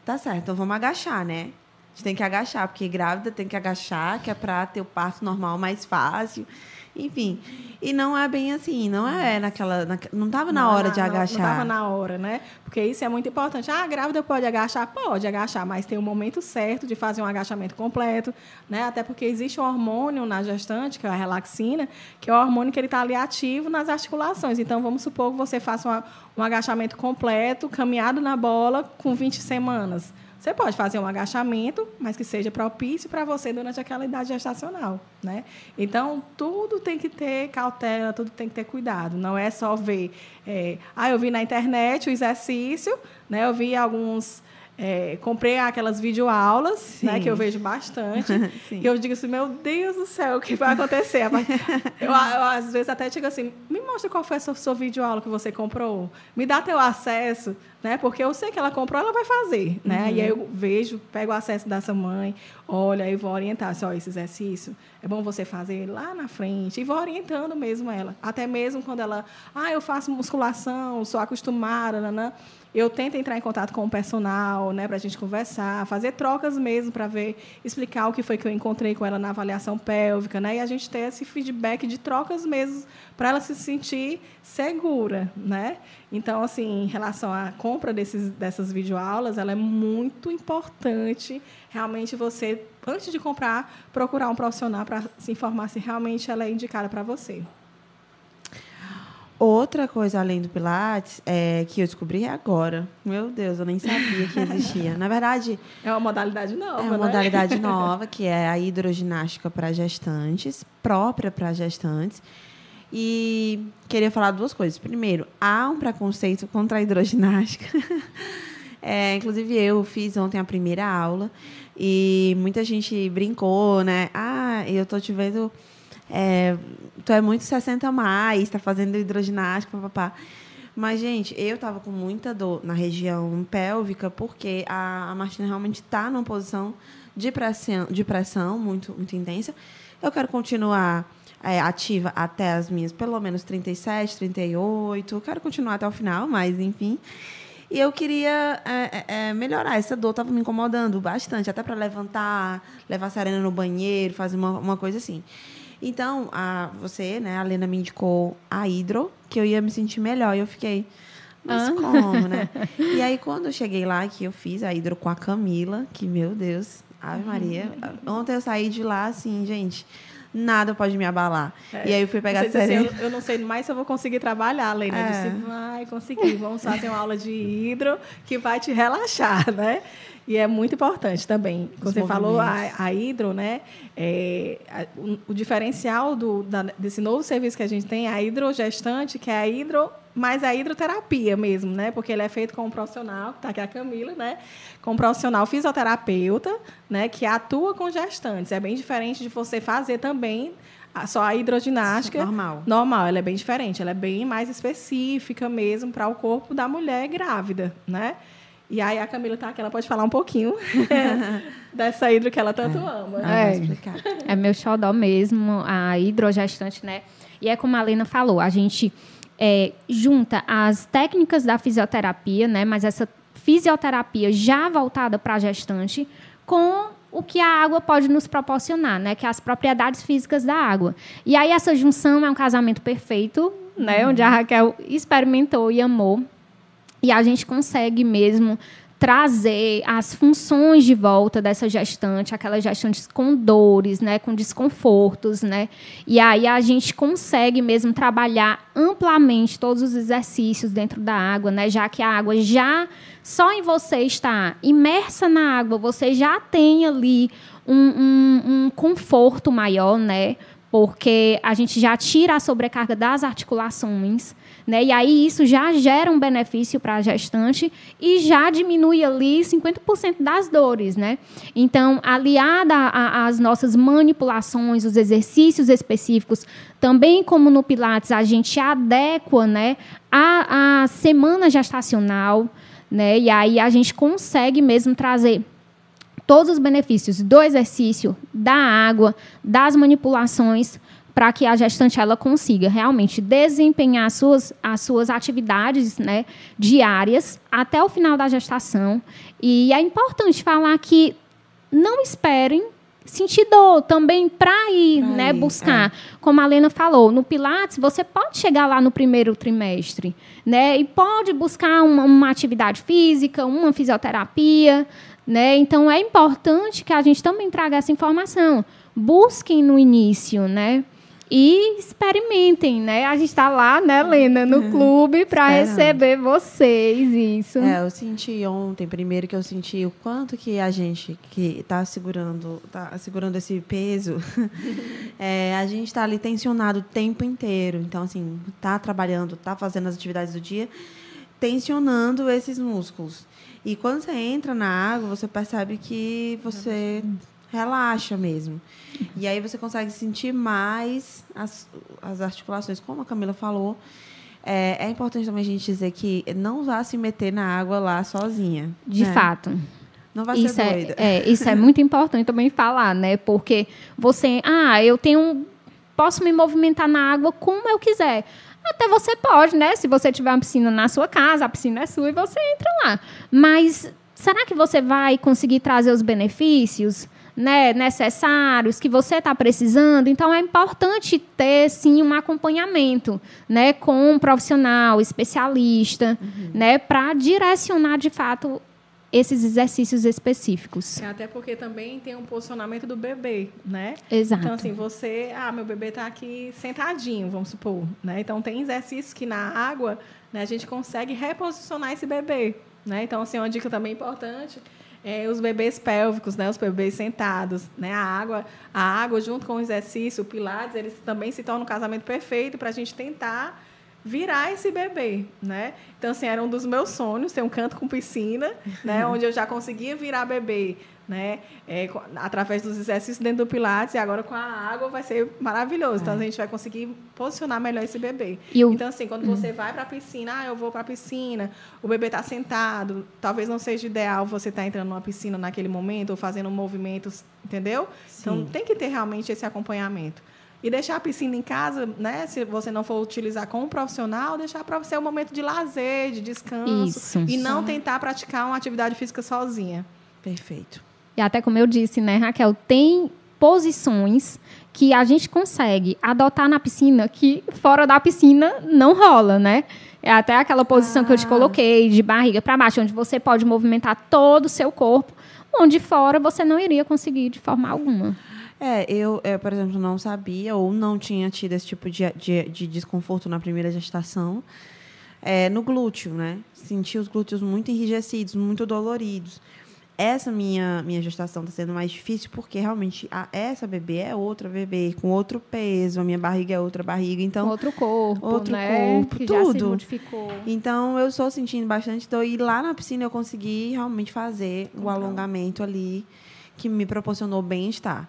S1: Tá certo, então vamos agachar, né? A gente tem que agachar, porque grávida tem que agachar, que é para ter o parto normal mais fácil. Enfim. E não é bem assim, não é naquela. Na, não estava na hora de agachar.
S3: Não estava na hora, né? Porque isso é muito importante. Ah, a grávida pode agachar? Pode agachar, mas tem o um momento certo de fazer um agachamento completo, né? Até porque existe um hormônio na gestante, que é a relaxina, que é o hormônio que ele está ali ativo nas articulações. Então, vamos supor que você faça uma, um agachamento completo, caminhado na bola, com 20 semanas. Você pode fazer um agachamento, mas que seja propício para você durante aquela idade gestacional, né? Então, tudo tem que ter cautela, tudo tem que ter cuidado. Não é só ver... É, ah, eu vi na internet o exercício, né? Eu vi alguns é, comprei aquelas videoaulas, né, que eu vejo bastante. (laughs) e eu digo assim, meu Deus do céu, o que vai acontecer? eu, eu, às vezes até digo assim, me mostra qual foi a sua, sua videoaula que você comprou. Me dá teu acesso, né? Porque eu sei que ela comprou, ela vai fazer, né? Uhum. E aí eu vejo, pego o acesso dessa mãe, olha, e vou orientar, assim, ó, esse exercício é bom você fazer lá na frente. E vou orientando mesmo ela. Até mesmo quando ela, ah, eu faço musculação, sou acostumada, nanã eu tento entrar em contato com o personal, né, para a gente conversar, fazer trocas mesmo para ver, explicar o que foi que eu encontrei com ela na avaliação pélvica, né, e a gente ter esse feedback de trocas mesmo para ela se sentir segura, né? Então, assim, em relação à compra desses, dessas videoaulas, ela é muito importante. Realmente, você, antes de comprar, procurar um profissional para se informar se realmente ela é indicada para você.
S1: Outra coisa além do Pilates é, que eu descobri agora. Meu Deus, eu nem sabia que existia. Na verdade.
S3: É uma modalidade nova. É
S1: uma né? modalidade nova, que é a hidroginástica para gestantes, própria para gestantes. E queria falar duas coisas. Primeiro, há um preconceito contra a hidroginástica. (laughs) É, inclusive, eu fiz ontem a primeira aula e muita gente brincou, né? Ah, eu tô te vendo é, tu é muito 60 a mais, tá fazendo hidroginástica, papá. Mas, gente, eu tava com muita dor na região pélvica, porque a, a Martina realmente está numa posição de pressão, de pressão muito, muito intensa. Eu quero continuar é, ativa até as minhas, pelo menos 37, 38. Eu quero continuar até o final, mas, enfim. E eu queria é, é, é melhorar. Essa dor estava me incomodando bastante, até para levantar, levar a Serena no banheiro, fazer uma, uma coisa assim. Então, a, você, né, a Lena me indicou a Hidro, que eu ia me sentir melhor. E eu fiquei, mas ah. como, né? (laughs) e aí, quando eu cheguei lá, que eu fiz a Hidro com a Camila, que, meu Deus, Ave Maria. Ontem eu saí de lá, assim, gente, nada pode me abalar. É. E aí eu fui pegar
S3: a assim, eu, eu, não sei mais se eu vou conseguir trabalhar, Lena. É. Eu disse, vai conseguir. Vamos fazer uma aula de hidro que vai te relaxar, né? E é muito importante também. Os Você falou a, a hidro, né? É, a, o, o, diferencial do, da, desse novo serviço que a gente tem é a hidrogestante, que é a hidro mais a hidroterapia mesmo, né? Porque ele é feito com um profissional, tá aqui a Camila, né? Com um profissional fisioterapeuta, né? Que atua com gestantes. É bem diferente de você fazer também só a hidroginástica
S1: normal.
S3: Normal, ela é bem diferente, ela é bem mais específica mesmo para o corpo da mulher grávida, né? E aí a Camila tá aqui, ela pode falar um pouquinho (laughs) dessa hidro que ela tanto é. ama.
S2: É, é meu xodó mesmo, a hidrogestante, né? E é como a Lena falou, a gente é, junta as técnicas da fisioterapia, né? Mas essa fisioterapia já voltada para a gestante com o que a água pode nos proporcionar, né? Que é as propriedades físicas da água. E aí essa junção é um casamento perfeito, né? Uhum. Onde a Raquel experimentou e amou e a gente consegue mesmo trazer as funções de volta dessa gestante, aquelas gestantes com dores, né, com desconfortos, né? E aí a gente consegue mesmo trabalhar amplamente todos os exercícios dentro da água, né? Já que a água já só em você estar imersa na água, você já tem ali um, um, um conforto maior, né? Porque a gente já tira a sobrecarga das articulações, né? E aí isso já gera um benefício para a gestante e já diminui ali 50% das dores, né? Então, aliada às nossas manipulações, os exercícios específicos, também como no Pilates a gente adequa, né, a, a semana gestacional, né? E aí a gente consegue mesmo trazer todos os benefícios do exercício, da água, das manipulações para que a gestante ela consiga realmente desempenhar as suas, as suas atividades né, diárias até o final da gestação. E é importante falar que não esperem sentir dor também para ir, pra né, ir, buscar. É. Como a Lena falou, no Pilates você pode chegar lá no primeiro trimestre, né, e pode buscar uma, uma atividade física, uma fisioterapia, né. Então é importante que a gente também traga essa informação. Busquem no início, né? e experimentem, né? A gente está lá, né, Lena, no clube para receber vocês, isso.
S1: É, eu senti ontem, primeiro que eu senti o quanto que a gente que está segurando, tá segurando esse peso, (laughs) é, a gente está ali tensionado o tempo inteiro. Então, assim, tá trabalhando, tá fazendo as atividades do dia, tensionando esses músculos. E quando você entra na água, você percebe que você relaxa mesmo. E aí você consegue sentir mais as, as articulações, como a Camila falou. É, é importante também a gente dizer que não vá se meter na água lá sozinha.
S2: De né? fato.
S1: Não vai isso ser
S2: é,
S1: doida.
S2: É, é, isso é muito importante também falar, né? Porque você, ah, eu tenho, posso me movimentar na água como eu quiser. Até você pode, né? Se você tiver uma piscina na sua casa, a piscina é sua e você entra lá. Mas será que você vai conseguir trazer os benefícios? né, necessários que você está precisando. Então é importante ter sim um acompanhamento, né, com um profissional especialista, uhum. né, para direcionar de fato esses exercícios específicos.
S3: É, até porque também tem um posicionamento do bebê, né?
S2: Exato.
S3: Então, assim, você... Ah, meu bebê está aqui sentadinho, vamos supor. Né? Então, tem exercícios que na água né, a gente consegue reposicionar esse bebê. Né? Então, assim, uma dica também importante é, os bebês pélvicos, né, os bebês sentados, né, a água, a água junto com o exercício, o pilates, eles também se tornam um casamento perfeito para a gente tentar virar esse bebê, né? Então assim era um dos meus sonhos ter um canto com piscina, né, onde eu já conseguia virar bebê né? É, através dos exercícios dentro do Pilates e agora com a água vai ser maravilhoso. Então, é. Então a gente vai conseguir posicionar melhor esse bebê. Eu... Então, assim, quando você hum. vai para a piscina, ah, eu vou para a piscina, o bebê está sentado, talvez não seja ideal você estar tá entrando numa piscina naquele momento ou fazendo movimentos, entendeu? Sim. Então tem que ter realmente esse acompanhamento. E deixar a piscina em casa, né? Se você não for utilizar com um profissional, deixar para ser um momento de lazer, de descanso. Isso, e não tentar praticar uma atividade física sozinha.
S1: Perfeito.
S2: E até como eu disse, né, Raquel, tem posições que a gente consegue adotar na piscina que fora da piscina não rola, né? É até aquela posição ah. que eu te ah. coloquei, de barriga para baixo, onde você pode movimentar todo o seu corpo, onde fora você não iria conseguir de forma alguma.
S1: É, eu, eu, por exemplo, não sabia ou não tinha tido esse tipo de, de, de desconforto na primeira gestação. É, no glúteo, né? Senti os glúteos muito enrijecidos, muito doloridos essa minha, minha gestação está sendo mais difícil porque realmente a, essa bebê é outra bebê, com outro peso, a minha barriga é outra barriga, então
S2: outro corpo,
S1: outro
S2: né?
S1: corpo, que tudo. Então eu estou sentindo bastante dor e lá na piscina eu consegui realmente fazer o alongamento ali que me proporcionou bem-estar.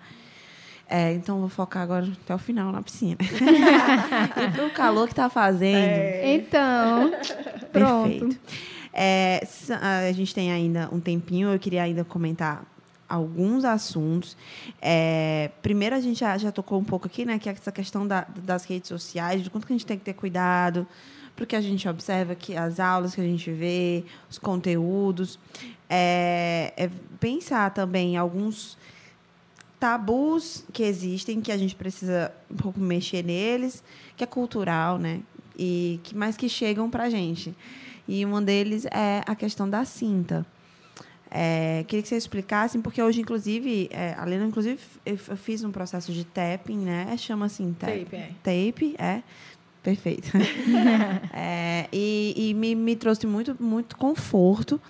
S1: É, então vou focar agora até o final na piscina. (laughs) (laughs) e pro calor que está fazendo. É.
S2: Então, pronto. Perfeito.
S1: É, a gente tem ainda um tempinho, eu queria ainda comentar alguns assuntos. É, primeiro, a gente já, já, tocou um pouco aqui, né, que é essa questão da, das redes sociais, de quanto que a gente tem que ter cuidado, porque a gente observa que as aulas que a gente vê, os conteúdos, é, é pensar também alguns tabus que existem que a gente precisa um pouco mexer neles, que é cultural, né, e que mais que chegam para a gente. E um deles é a questão da cinta. É, queria que você explicasse, porque hoje, inclusive, é, a Lena, inclusive, eu fiz um processo de tapping, né? Chama assim, tape. Tape, é. Tape, é. Perfeito. (laughs) (laughs) é, e, e me, me trouxe muito, muito conforto.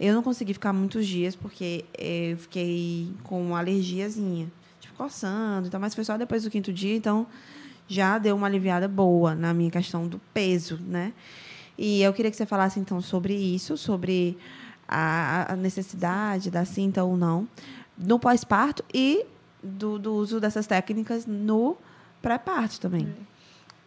S1: Eu não consegui ficar muitos dias, porque eu fiquei com uma alergiazinha, tipo, coçando, então, mas foi só depois do quinto dia, então já deu uma aliviada boa na minha questão do peso, né? E eu queria que você falasse, então, sobre isso, sobre a, a necessidade da cinta ou não no pós-parto e do, do, uso dessas técnicas no pré-parto também.
S3: É.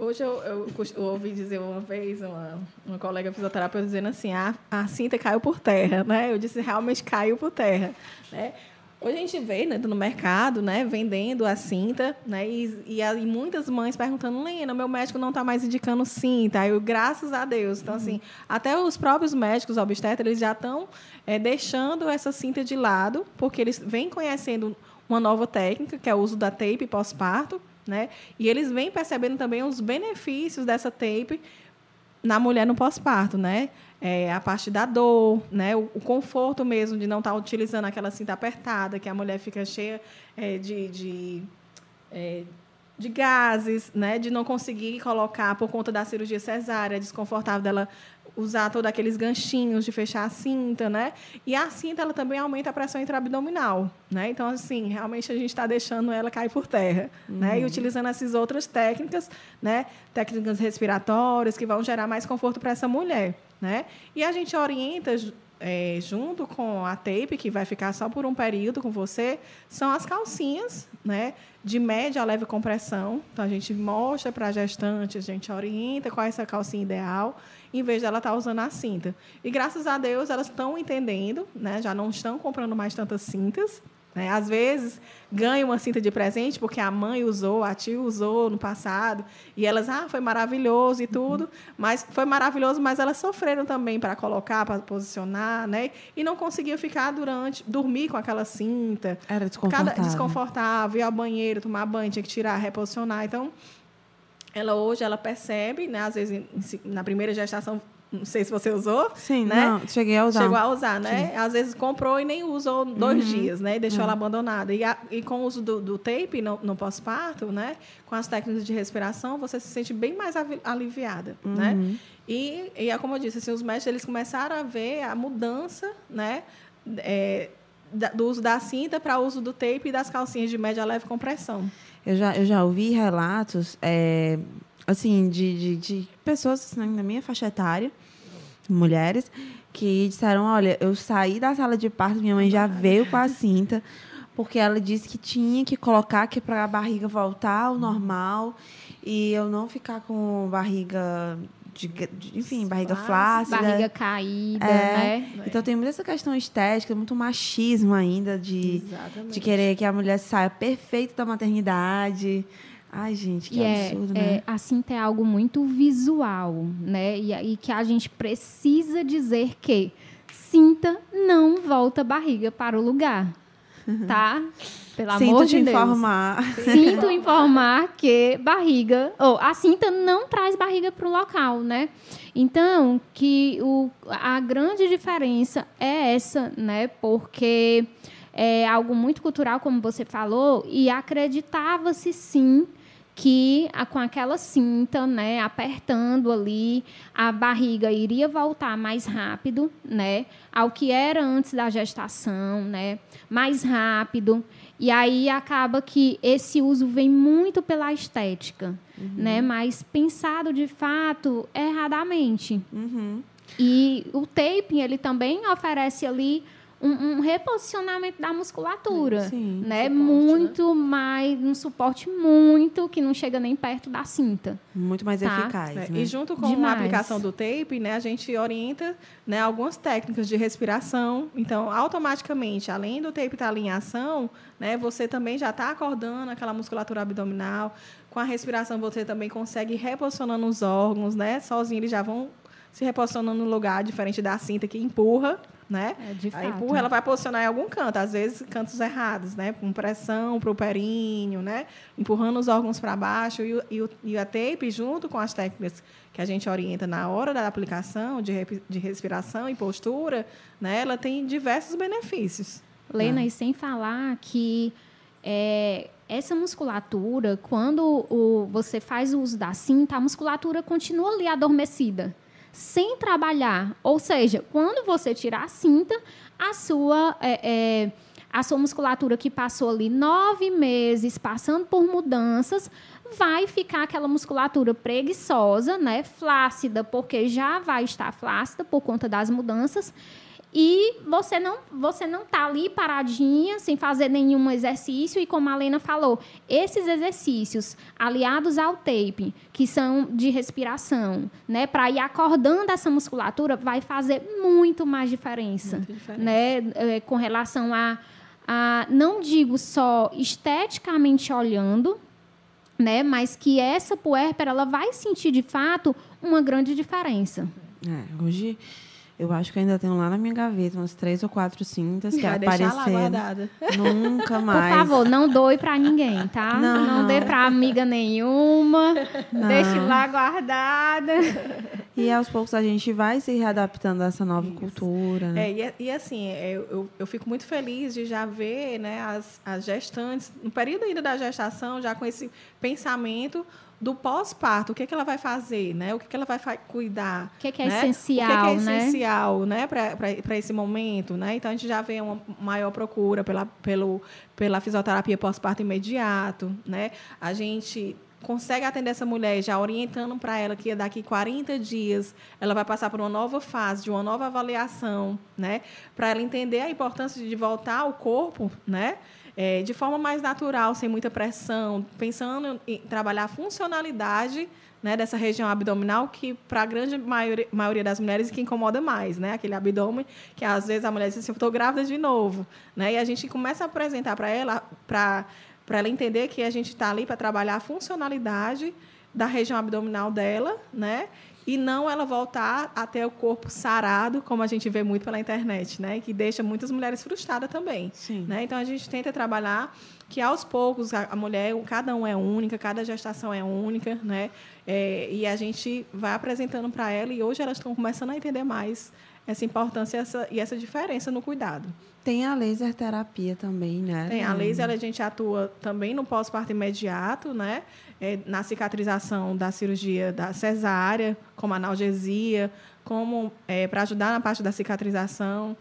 S3: Hoje eu, eu, eu, ouvi dizer uma vez, uma, uma colega fisioterapeuta dizendo assim, a, a cinta caiu por terra, né? Eu disse, realmente caiu por terra, né? Hoje a gente vê né, no mercado, né, vendendo a cinta, né, e, e, e muitas mães perguntando, Lena, meu médico não está mais indicando cinta. Eu, graças a Deus. Então, assim, uhum. assim, até os próprios médicos obstetras, eles já estão é, deixando essa cinta de lado, porque eles vêm conhecendo uma nova técnica, que é o uso da tape pós-parto, né, e eles vêm percebendo também os benefícios dessa tape na mulher no pós-parto, né? É, a parte da dor, né? O, o, conforto mesmo de não estar tá utilizando aquela cinta apertada, que a mulher fica cheia é, de, de, é, de gases, né? De não conseguir colocar por conta da cirurgia cesárea, desconfortável dela usar todos aqueles ganchinhos de fechar a cinta, né? E a cinta ela também aumenta a pressão intraabdominal, né? Então assim, realmente a gente está deixando ela cair por terra, uhum. né? E uhum. utilizando essas outras técnicas, né? Técnicas respiratórias que vão gerar mais conforto para essa mulher, né? E a gente orienta é, junto com a tape, que vai ficar só por um período com você, são as calcinhas, né? De média a leve compressão. Então, a gente mostra para a gestante, a gente orienta qual é essa calcinha ideal em vez dela estar tá usando a cinta. E graças a Deus elas estão entendendo, né? já não estão comprando mais tantas cintas. Né? Às vezes ganham uma cinta de presente porque a mãe usou, a tia usou no passado, e elas, ah, foi maravilhoso e tudo, uhum. mas foi maravilhoso, mas elas sofreram também para colocar, para posicionar, né? E não conseguiam ficar durante, dormir com aquela cinta.
S1: Era desconfortável.
S3: Cada, desconfortável, ir ao banheiro, tomar banho, tinha que tirar, reposicionar. Então, ela hoje ela percebe, né? Às vezes na primeira gestação, não sei se você usou,
S1: sim,
S3: né?
S1: Não, cheguei a usar.
S3: Chegou a usar, né? Sim. Às vezes comprou e nem usou dois uhum. dias, né? E deixou uhum. ela abandonada. E, a, e com o uso do, do tape no, no pós-parto, né? Com as técnicas de respiração, você se sente bem mais aliviada, né? uhum. né? E, e é como eu disse, assim, os médicos eles começaram a ver a mudança, né? É, do uso da cinta para o uso do tape e das calcinhas de média leve compressão.
S1: Eu já, eu já ouvi relatos, é, assim, de, de, de pessoas assim, na minha faixa etária, mulheres, que disseram, olha, eu saí da sala de parto, minha mãe já veio com a cinta, porque ela disse que tinha que colocar que para a barriga voltar ao normal e eu não ficar com barriga de, de, enfim, barriga flácida.
S2: Barriga caída, é.
S1: né? Então tem muita essa questão estética, muito machismo ainda de, de querer que a mulher saia perfeita da maternidade. Ai, gente, que e é, absurdo,
S2: é,
S1: né?
S2: É, a cinta é algo muito visual, né? E, e que a gente precisa dizer que cinta não volta a barriga para o lugar, (laughs) tá? Pelo Sinto amor de Deus.
S1: informar.
S2: Sinto informar que barriga, ou a cinta não traz barriga para o local, né? Então, que o, a grande diferença é essa, né? Porque é algo muito cultural, como você falou, e acreditava-se sim que com aquela cinta, né, apertando ali, a barriga iria voltar mais rápido, né, ao que era antes da gestação, né, mais rápido. E aí acaba que esse uso vem muito pela estética, uhum. né, mas pensado de fato erradamente.
S1: Uhum.
S2: E o taping ele também oferece ali um, um reposicionamento da musculatura, Sim, né? Suporte, muito né? mais, um suporte muito que não chega nem perto da cinta.
S1: Muito mais tá? eficaz. É,
S3: né? E junto com Demais. a aplicação do tape, né, a gente orienta né, algumas técnicas de respiração. Então, automaticamente, além do tape estar ali em ação, né, você também já está acordando aquela musculatura abdominal. Com a respiração, você também consegue ir reposicionando os órgãos, né? Sozinho eles já vão se reposicionando no lugar, diferente da cinta que empurra né?
S2: É, de
S3: a
S2: fato.
S3: empurra, ela vai posicionar em algum canto, às vezes cantos errados, né? Com pressão para o períneo, né? Empurrando os órgãos para baixo e, e, e a tape, junto com as técnicas que a gente orienta na hora da aplicação de, de respiração e postura, né? Ela tem diversos benefícios.
S2: Lena, e sem falar que é, essa musculatura, quando o, você faz o uso da cinta, a musculatura continua ali adormecida, sem trabalhar. Ou seja, quando você tirar a cinta, a sua, é, é, a sua musculatura que passou ali nove meses passando por mudanças, vai ficar aquela musculatura preguiçosa, né, flácida, porque já vai estar flácida por conta das mudanças e você não você não tá ali paradinha sem fazer nenhum exercício e como a Lena falou esses exercícios aliados ao tape que são de respiração né para ir acordando essa musculatura vai fazer muito mais diferença, muito diferença. né é, com relação a, a não digo só esteticamente olhando né mas que essa puérpera ela vai sentir de fato uma grande diferença
S1: é, hoje eu acho que ainda tenho lá na minha gaveta umas três ou quatro cintas que apareceram. (laughs) Nunca mais.
S2: Por favor, não doe para ninguém, tá?
S1: Não,
S2: não,
S1: não.
S2: dê para amiga nenhuma.
S1: Não.
S2: Deixe lá guardada.
S1: E aos poucos a gente vai se readaptando a essa nova Isso. cultura. Né?
S3: É, e, e, assim, eu, eu, eu, fico muito feliz de já ver né, as, as gestantes, no período ainda da gestação, já com esse pensamento do pós-parto, o que, é que ela vai fazer, né? O que, é que ela vai cuidar?
S2: O que, é, que é
S3: né?
S2: essencial,
S3: o que, é, que é
S2: né?
S3: essencial, né? Para esse momento, né? Então a gente já vê uma maior procura pela, pelo, pela fisioterapia pós-parto imediato, né? A gente consegue atender essa mulher já orientando para ela que daqui 40 dias ela vai passar por uma nova fase, de uma nova avaliação, né? Para ela entender a importância de voltar ao corpo, né? É, de forma mais natural, sem muita pressão, pensando em trabalhar a funcionalidade né, dessa região abdominal, que para a grande maioria, maioria, das mulheres que incomoda mais, né? Aquele abdômen que às vezes a mulher diz assim, estou grávida de novo, né? E a gente começa a apresentar para ela, para para ela entender que a gente está ali para trabalhar a funcionalidade da região abdominal dela, né? E não ela voltar até o corpo sarado, como a gente vê muito pela internet, né? Que deixa muitas mulheres frustradas também.
S1: Sim.
S3: Né? Então a gente tenta trabalhar que aos poucos a, mulher, cada um é única, cada gestação é única, né? É, e a gente vai apresentando para ela e hoje elas estão começando a entender mais essa importância essa, e essa diferença no cuidado.
S1: Tem a laser terapia também, né?
S3: Tem a laser, a gente atua também no pós-parto imediato, né? É, na cicatrização da cirurgia da cesárea, como analgesia, como é, para ajudar na parte da cicatrização.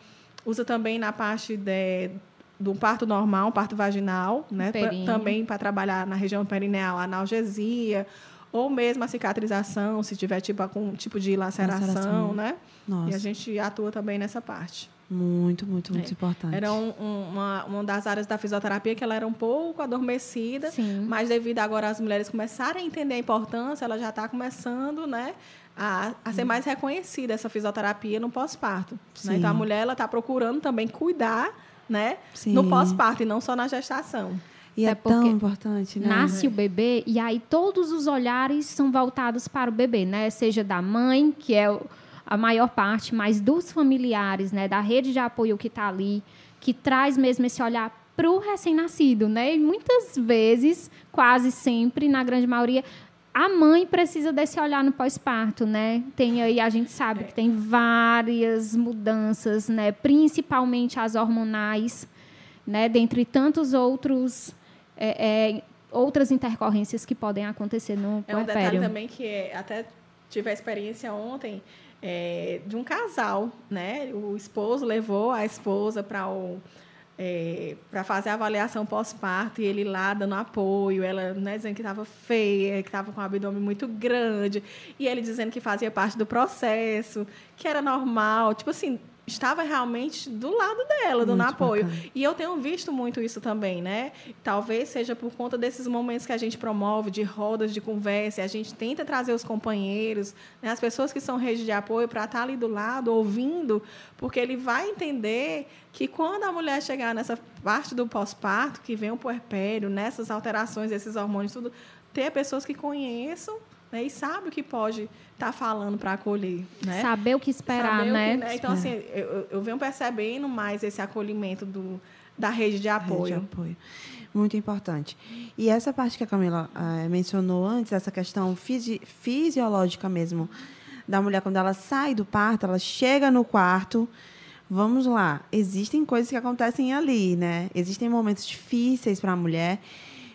S3: Usa também na parte de, do parto normal, parto vaginal, né? Pra, também para trabalhar na região perineal, analgesia, ou mesmo a cicatrização, se tiver tipo algum tipo de laceração, laceração. né?
S1: Nossa.
S3: E a gente atua também nessa parte.
S1: Muito, muito, muito
S3: é.
S1: importante.
S3: Era um, um, uma, uma das áreas da fisioterapia que ela era um pouco adormecida,
S2: Sim.
S3: mas devido agora as mulheres começarem a entender a importância, ela já está começando, né? A, a ser mais reconhecida essa fisioterapia no pós-parto. Né? Então a mulher ela está procurando também cuidar, né?
S1: Sim.
S3: No pós-parto e não só na gestação.
S1: E é,
S2: É
S1: tão importante, né?
S2: Nasce o bebê e aí todos os olhares são voltados para o bebê, né? Seja da mãe, que é o- a maior parte, mas dos familiares, né? Da rede de apoio que está ali, que traz mesmo esse olhar para o recém-nascido, né? E muitas vezes, quase sempre, na grande maioria, a mãe precisa desse olhar no pós-parto, né? Tem aí, a gente sabe que tem várias mudanças, né? Principalmente as hormonais, né? Dentre tantos outros, é, é, outras intercorrências que podem acontecer no
S3: É um detalhe também que até tive a experiência ontem é, de um casal, né? O esposo levou a esposa para o para fazer a avaliação pós-parto e ele lá dando apoio, ela né, dizendo que estava feia, que estava com o abdômen muito grande, e ele dizendo que fazia parte do processo, que era normal, tipo assim, estava realmente do lado dela, dando
S1: Muito
S3: apoio.
S1: bacana.
S3: E eu tenho visto muito isso também, né? Talvez seja por conta desses momentos que a gente promove de rodas de conversa, e a gente tenta trazer os companheiros, né, as pessoas que são rede de apoio para estar ali do lado, ouvindo, porque ele vai entender que quando a mulher chegar nessa parte do pós-parto, que vem o puerpério, nessas alterações, esses hormônios, tudo, ter pessoas que conheçam né? E sabe o que pode estar tá falando para acolher, né?
S2: Saber o que esperar, né?
S3: Que, né? Então, assim, eu, eu venho percebendo mais esse acolhimento do, da rede de apoio.
S1: Rede de apoio. Muito importante. E essa parte que a Camila uh, mencionou antes, essa questão fisi fisiológica mesmo, da mulher quando ela sai do parto, ela chega no quarto, vamos lá, existem coisas que acontecem ali, né? Existem momentos difíceis para a mulher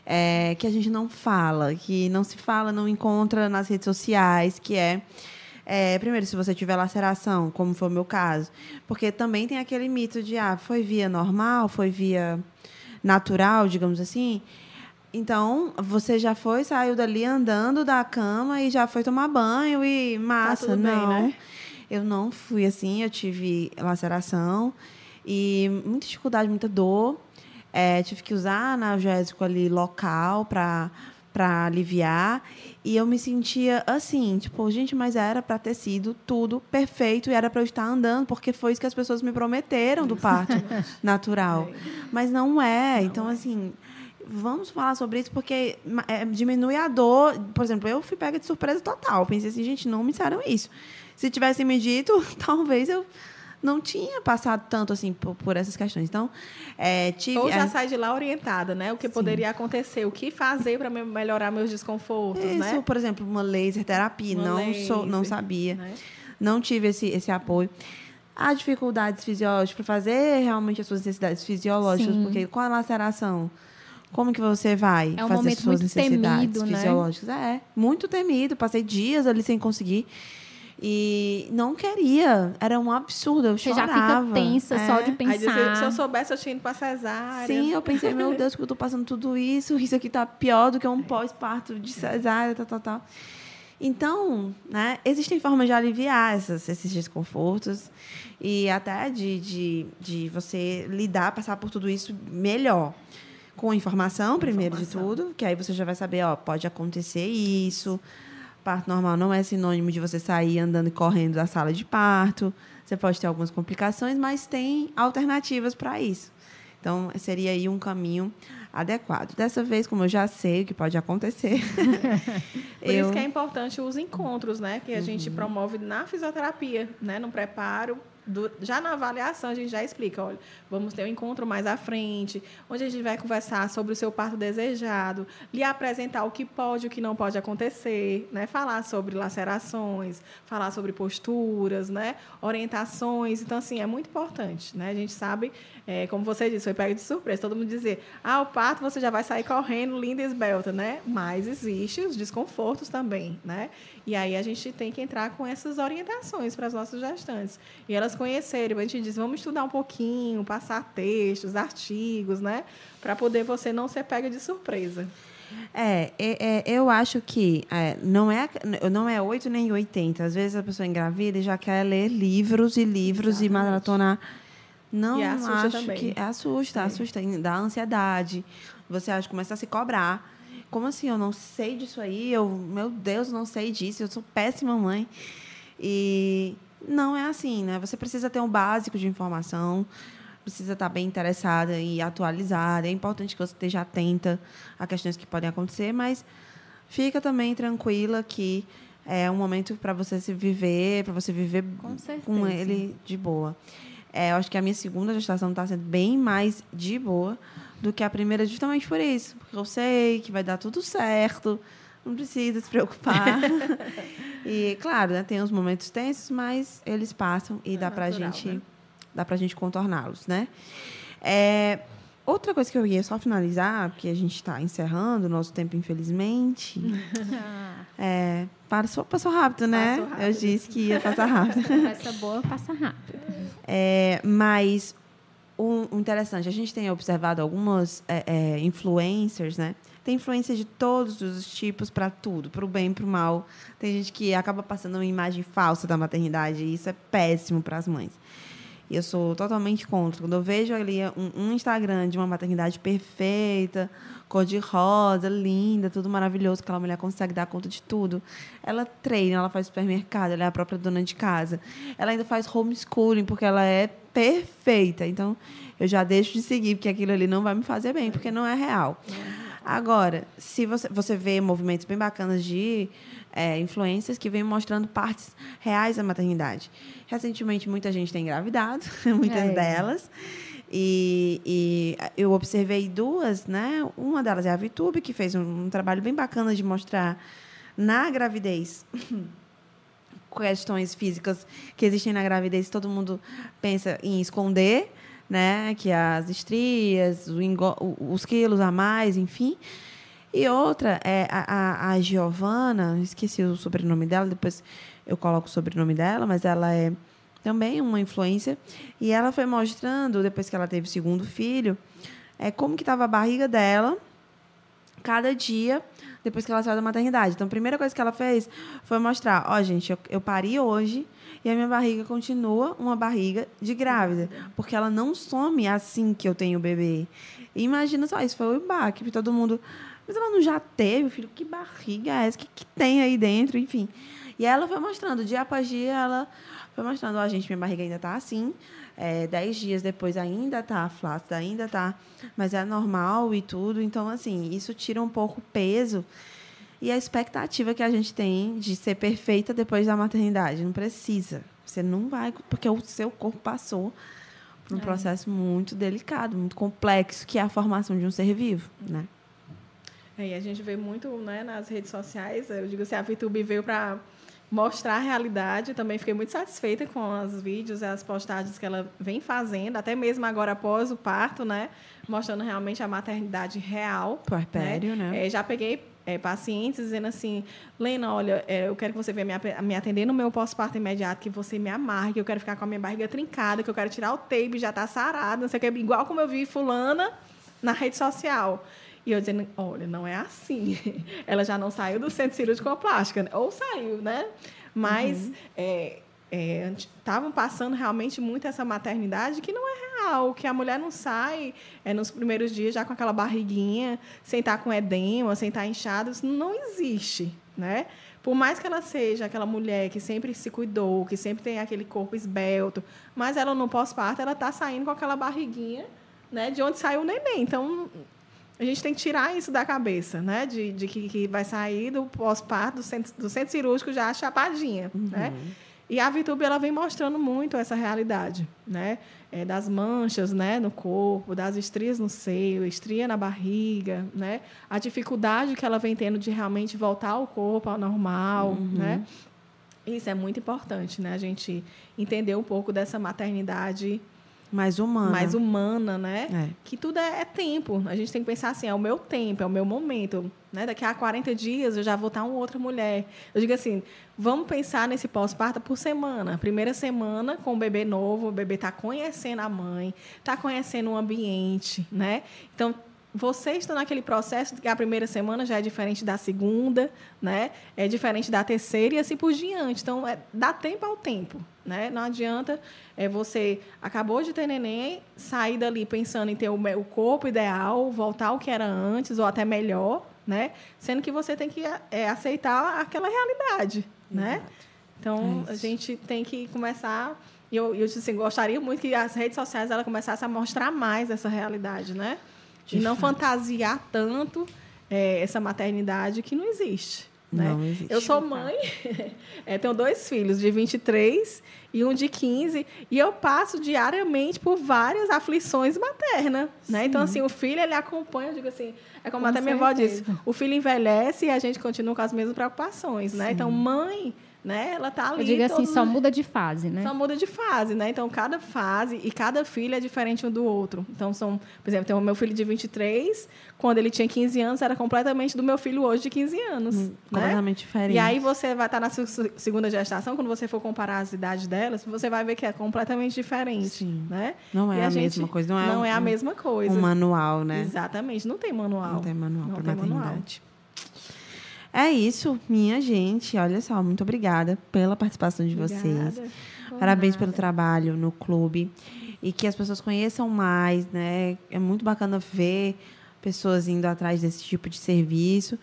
S1: é, que a gente não fala, que não se fala, não encontra nas redes sociais, que é, é, primeiro, se você tiver laceração, como foi o meu caso, porque também tem aquele mito de, ah, foi via normal, foi via natural, digamos assim. Então, você já foi, saiu dali andando da cama e já foi tomar banho e massa, tá não. Bem, né? Eu não fui assim, eu tive laceração e muita dificuldade, muita dor. É, tive que usar analgésico ali local para para aliviar e eu me sentia assim, tipo, gente, mas era para ter sido tudo perfeito e era para eu estar andando, porque foi isso que as pessoas me prometeram do parto (laughs) natural. Mas não é. Então assim, vamos falar sobre isso porque é, diminui a dor. Por exemplo, eu fui pega de surpresa total. Pensei assim, gente, não me disseram isso. Se tivessem me dito, (laughs) talvez eu não tinha passado tanto assim por, por essas questões. Então, é, tive.
S3: Ou já é, sai de lá orientada, né? O que sim. poderia acontecer, o que fazer para melhorar meus desconfortos,
S1: Isso,
S3: né?
S1: por exemplo, uma laser terapia. Uma não, laser, sou, não sabia. Né? Não tive esse, esse apoio. Há dificuldades fisiológicas para fazer realmente as suas necessidades fisiológicas, sim. porque com a laceração. Como que você vai
S2: é um
S1: fazer as suas necessidades
S2: temido,
S1: né? fisiológicas? Né? É, muito temido. Passei dias ali sem conseguir. E não queria. Era um absurdo. Eu
S2: Você
S1: chorava.
S2: já fica tensa é. só de pensar.
S3: Aí, se eu soubesse, eu tinha ido pra cesárea.
S1: Sim, eu pensei, meu Deus, que eu tô passando tudo isso. Isso aqui tá pior do que um pós-parto de cesárea, tal, tal, tal. Então, né, existem formas de aliviar essas, esses desconfortos e até de, de, de você lidar, passar por tudo isso melhor. Com informação, primeiro informação. de tudo, que aí você já vai saber, ó, pode acontecer isso Parto normal não é sinônimo de você sair andando e correndo da sala de parto. Você pode ter algumas complicações, mas tem alternativas para isso. Então, seria aí um caminho adequado. Dessa vez, como eu já sei o que pode acontecer. (laughs)
S3: Por eu... isso que é importante os encontros, né? Que a uhum. gente promove na fisioterapia, né? No preparo do, já na avaliação, a gente já explica, olha, vamos ter um encontro mais à frente, onde a gente vai conversar sobre o seu parto desejado, lhe apresentar o que pode e o que não pode acontecer, né? falar sobre lacerações, falar sobre posturas, né? orientações. Então, assim, é muito importante. Né? A gente sabe, é, como você disse, foi pego de surpresa, todo mundo dizer, ah, o parto você já vai sair correndo, linda e esbelta, né? Mas existem os desconfortos também, né? E aí a gente tem que entrar com essas orientações para as nossas gestantes. E elas conhecerem. A gente diz, vamos estudar um pouquinho, passar textos, artigos, né? Para poder você não ser pega de surpresa.
S1: É, é, é eu acho que é, não, é, não é 8 nem 80. Às vezes a pessoa engravida e já quer ler livros e livros Exatamente. e maratonar. Não e acho também. que. Assusta, é. assusta, dá ansiedade. Você acha, começa a se cobrar. Como assim? Eu não sei disso aí? Eu, meu Deus, não sei disso. Eu sou péssima mãe. E não é assim, né? Você precisa ter um básico de informação, precisa estar bem interessada e atualizada. É importante que você esteja atenta a questões que podem acontecer, mas fica também tranquila que é um momento para você se viver, para você viver com, com, ele de boa. É, eu acho que a minha segunda gestação está sendo bem mais de boa do que a primeira, justamente por isso. Porque eu sei que vai dar tudo certo, não precisa se preocupar. (laughs) e, claro, né, tem os momentos tensos, mas eles passam e é dá para gente, né? dá pra gente contorná-los, né? É, outra coisa que eu ia só finalizar, porque a gente está encerrando o nosso tempo, infelizmente. (laughs) é, passou, passou rápido, né? Passou rápido. Eu disse que ia passar rápido. (laughs)
S2: Essa boa passa rápido.
S1: É, mas o um, interessante, a gente tem observado algumas é, é, influencers, né? Tem influência de todos os tipos para tudo, para o bem e para o mal. Tem gente que acaba passando uma imagem falsa da maternidade e isso é péssimo para as mães. E eu sou totalmente contra. Quando eu vejo ali um, um Instagram de uma maternidade perfeita, cor de rosa, linda, tudo maravilhoso, aquela mulher consegue dar conta de tudo. Ela treina, ela faz supermercado, ela é a própria dona de casa. Ela ainda faz homeschooling, porque ela é perfeita. Então, eu já deixo de seguir, porque aquilo ali não vai me fazer bem, porque não é real. Agora, se você, você vê movimentos bem bacanas de é, influências que vêm mostrando partes reais da maternidade. Recentemente, muita gente tem engravidado, (laughs) muitas é. delas. E, e, eu observei duas, né? Uma delas é a Vitube, que fez um, um trabalho bem bacana de mostrar na gravidez (laughs) questões físicas que existem na gravidez, todo mundo pensa em esconder, né? Que as estrias, os quilos a mais, enfim. E outra é a, a, a Giovana, esqueci o sobrenome dela, depois eu coloco o sobrenome dela, mas ela é também uma influência. E ela foi mostrando, depois que ela teve o segundo filho, é, como que estava a barriga dela cada dia depois que ela saiu da maternidade. Então, a primeira coisa que ela fez foi mostrar: ó, oh, gente, eu, eu pari hoje e a minha barriga continua uma barriga de grávida, porque ela não some assim que eu tenho o bebê. E imagina só, isso foi o baque, todo mundo. Mas ela não já teve, filho? Que barriga é essa? O que, que tem aí dentro? Enfim. E ela foi mostrando, dia após dia, ela foi mostrando: ó, oh, gente, minha barriga ainda tá assim. É, dez dias depois ainda tá flácida, ainda tá, mas é normal e tudo. Então, assim, isso tira um pouco o peso e a expectativa que a gente tem de ser perfeita depois da maternidade. Não precisa. Você não vai, porque o seu corpo passou por um é. processo muito delicado, muito complexo, que é a formação de um ser vivo, né?
S3: É, e a gente vê muito né, nas redes sociais, eu digo assim, a VTube veio para mostrar a realidade. Também fiquei muito satisfeita com os vídeos e as postagens que ela vem fazendo, até mesmo agora após o parto, né? Mostrando realmente a maternidade real.
S1: Puerpério, né? né?
S3: É, já peguei é, pacientes dizendo assim, Lena, olha, é, eu quero que você venha me, me atender no meu pós-parto imediato, que você me amargue, que eu quero ficar com a minha barriga trincada, que eu quero tirar o tape, já está sarado, não sei o que, igual como eu vi fulana na rede social. E eu dizendo, olha, não é assim. (laughs) Ela já não saiu do centro cirúrgico com a plástica, né? ou saiu, né? Mas estavam uhum. é, é, passando realmente muito essa maternidade que não é real, que a mulher não sai é, nos primeiros dias já com aquela barriguinha, sem estar com edema, sem estar inchada, isso não existe, né? Por mais que ela seja aquela mulher que sempre se cuidou, que sempre tem aquele corpo esbelto, mas ela no pós-parto, ela está saindo com aquela barriguinha, né, de onde saiu o neném. Então, a gente tem que tirar isso da cabeça, né? De, de que, que vai sair do pós-parto, do centro, do centro cirúrgico já chapadinha, uhum. né? E a VTube ela vem mostrando muito essa realidade, né? É, das manchas, né, no corpo, das estrias no seio, estria na barriga, né? A dificuldade que ela vem tendo de realmente voltar ao corpo ao normal, uhum. né? Isso é muito importante, né? A gente entender um pouco dessa maternidade
S1: mais humana.
S3: Mais humana, né? É. Que tudo é, é, tempo. A gente tem que pensar assim, é o meu tempo, é o meu momento. Né? Daqui a 40 dias eu já vou estar uma outra mulher. Eu digo assim, vamos pensar nesse pós-parto por semana. Primeira semana com o bebê novo, o bebê está conhecendo a mãe, está conhecendo o ambiente, né? Então, vocês estão naquele processo de que a primeira semana já é diferente da segunda, né? É diferente da terceira e assim por diante. Então, é, dá tempo ao tempo, né? Não adianta é, você acabou de ter neném, sair dali pensando em ter o, o corpo ideal, voltar ao que era antes ou até melhor, né? Sendo que você tem que é, aceitar aquela realidade, né? Exato. né? Então, é a gente tem que começar e eu, eu assim, gostaria muito que as redes sociais ela começassem a mostrar mais essa realidade, né? De e não fantasiar tanto é, essa maternidade que não existe. Né? Não existe. Eu sou mãe, (laughs) é, tenho dois filhos de 23 e um de 15, e eu passo diariamente por várias aflições maternas. Né? Então, assim, o filho ele acompanha, eu digo assim, é como com até minha avó disse, o filho envelhece e a gente continua com as mesmas preocupações. Né? Então, mãe né? Ela tá ali.
S2: Eu digo assim, só muda de fase, né?
S3: Só muda de fase, né? Então, cada fase e cada filho é diferente um do outro. Então, são, por exemplo, tem o meu filho de 23, quando ele tinha 15 anos, era completamente do meu filho hoje de 15 anos. Hum,
S1: né? Completamente diferente.
S3: E aí você vai estar tá na segunda gestação, quando você for comparar as idades delas, você vai ver que é completamente diferente. Sim. Né?
S1: Não é e a, a mesma coisa, não é,
S3: não
S1: um,
S3: é a mesma coisa.
S1: Um manual, né?
S3: Exatamente, não tem manual.
S1: Não tem manual para maternidade. Manual. É isso, minha gente. Olha só, muito obrigada pela participação de obrigada. vocês. Parabéns pelo trabalho no clube. E que as pessoas conheçam mais, né? É muito bacana ver pessoas indo atrás desse tipo de serviço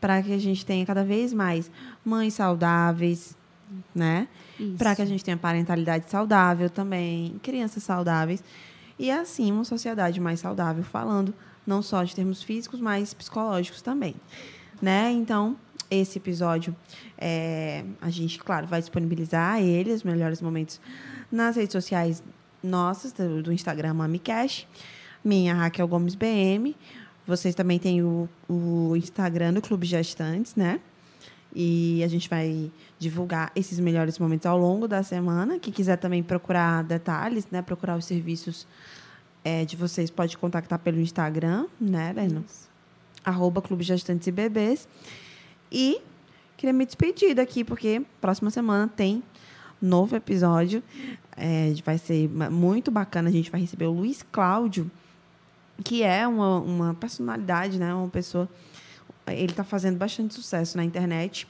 S1: para que a gente tenha cada vez mais mães saudáveis, né? Para que a gente tenha parentalidade saudável também, crianças saudáveis e assim uma sociedade mais saudável, falando não só de termos físicos, mas psicológicos também. Né? Então, esse episódio, é, a gente, claro, vai disponibilizar ele, os melhores momentos, nas redes sociais nossas, do, do Instagram MamiCash, minha Raquel Gomes BM. Vocês também têm o, o Instagram do Clube Gestantes, né? E a gente vai divulgar esses melhores momentos ao longo da semana. Quem quiser também procurar detalhes, né? Procurar os serviços é, de vocês, pode contactar pelo Instagram, né, Leno? Arroba Clube Gestantes e Bebês. E queria me despedir daqui, porque próxima semana tem novo episódio. É, vai ser muito bacana. A gente vai receber o Luiz Cláudio, que é uma, uma personalidade, né? Uma pessoa. Ele está fazendo bastante sucesso na internet,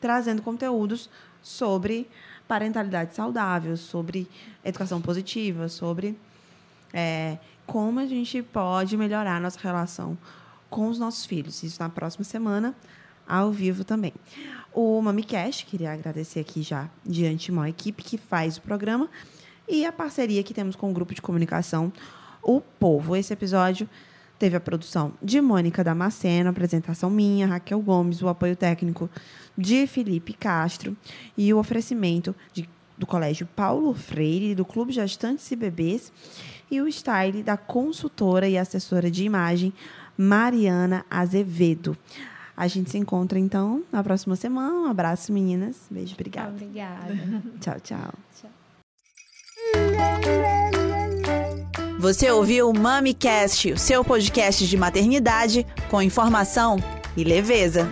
S1: trazendo conteúdos sobre parentalidade saudável, sobre educação positiva, sobre é, como a gente pode melhorar a nossa relação com os nossos filhos. Isso na próxima semana ao vivo também. O MamiCast, queria agradecer aqui já de antemão a equipe que faz o programa e a parceria que temos com o grupo de comunicação O Povo. Esse episódio teve a produção de Mônica Damasceno, apresentação minha, Raquel Gomes, o apoio técnico de Felipe Castro e o oferecimento de, do Colégio Paulo Freire, do Clube Gestantes e Bebês e o style da consultora e assessora de imagem Mariana Azevedo. A gente se encontra então na próxima semana. Um abraço, meninas. Beijo, obrigada.
S2: Obrigada.
S1: tchau, tchau. tchau.
S4: Você ouviu o MamiCast, o seu podcast de maternidade com informação e leveza.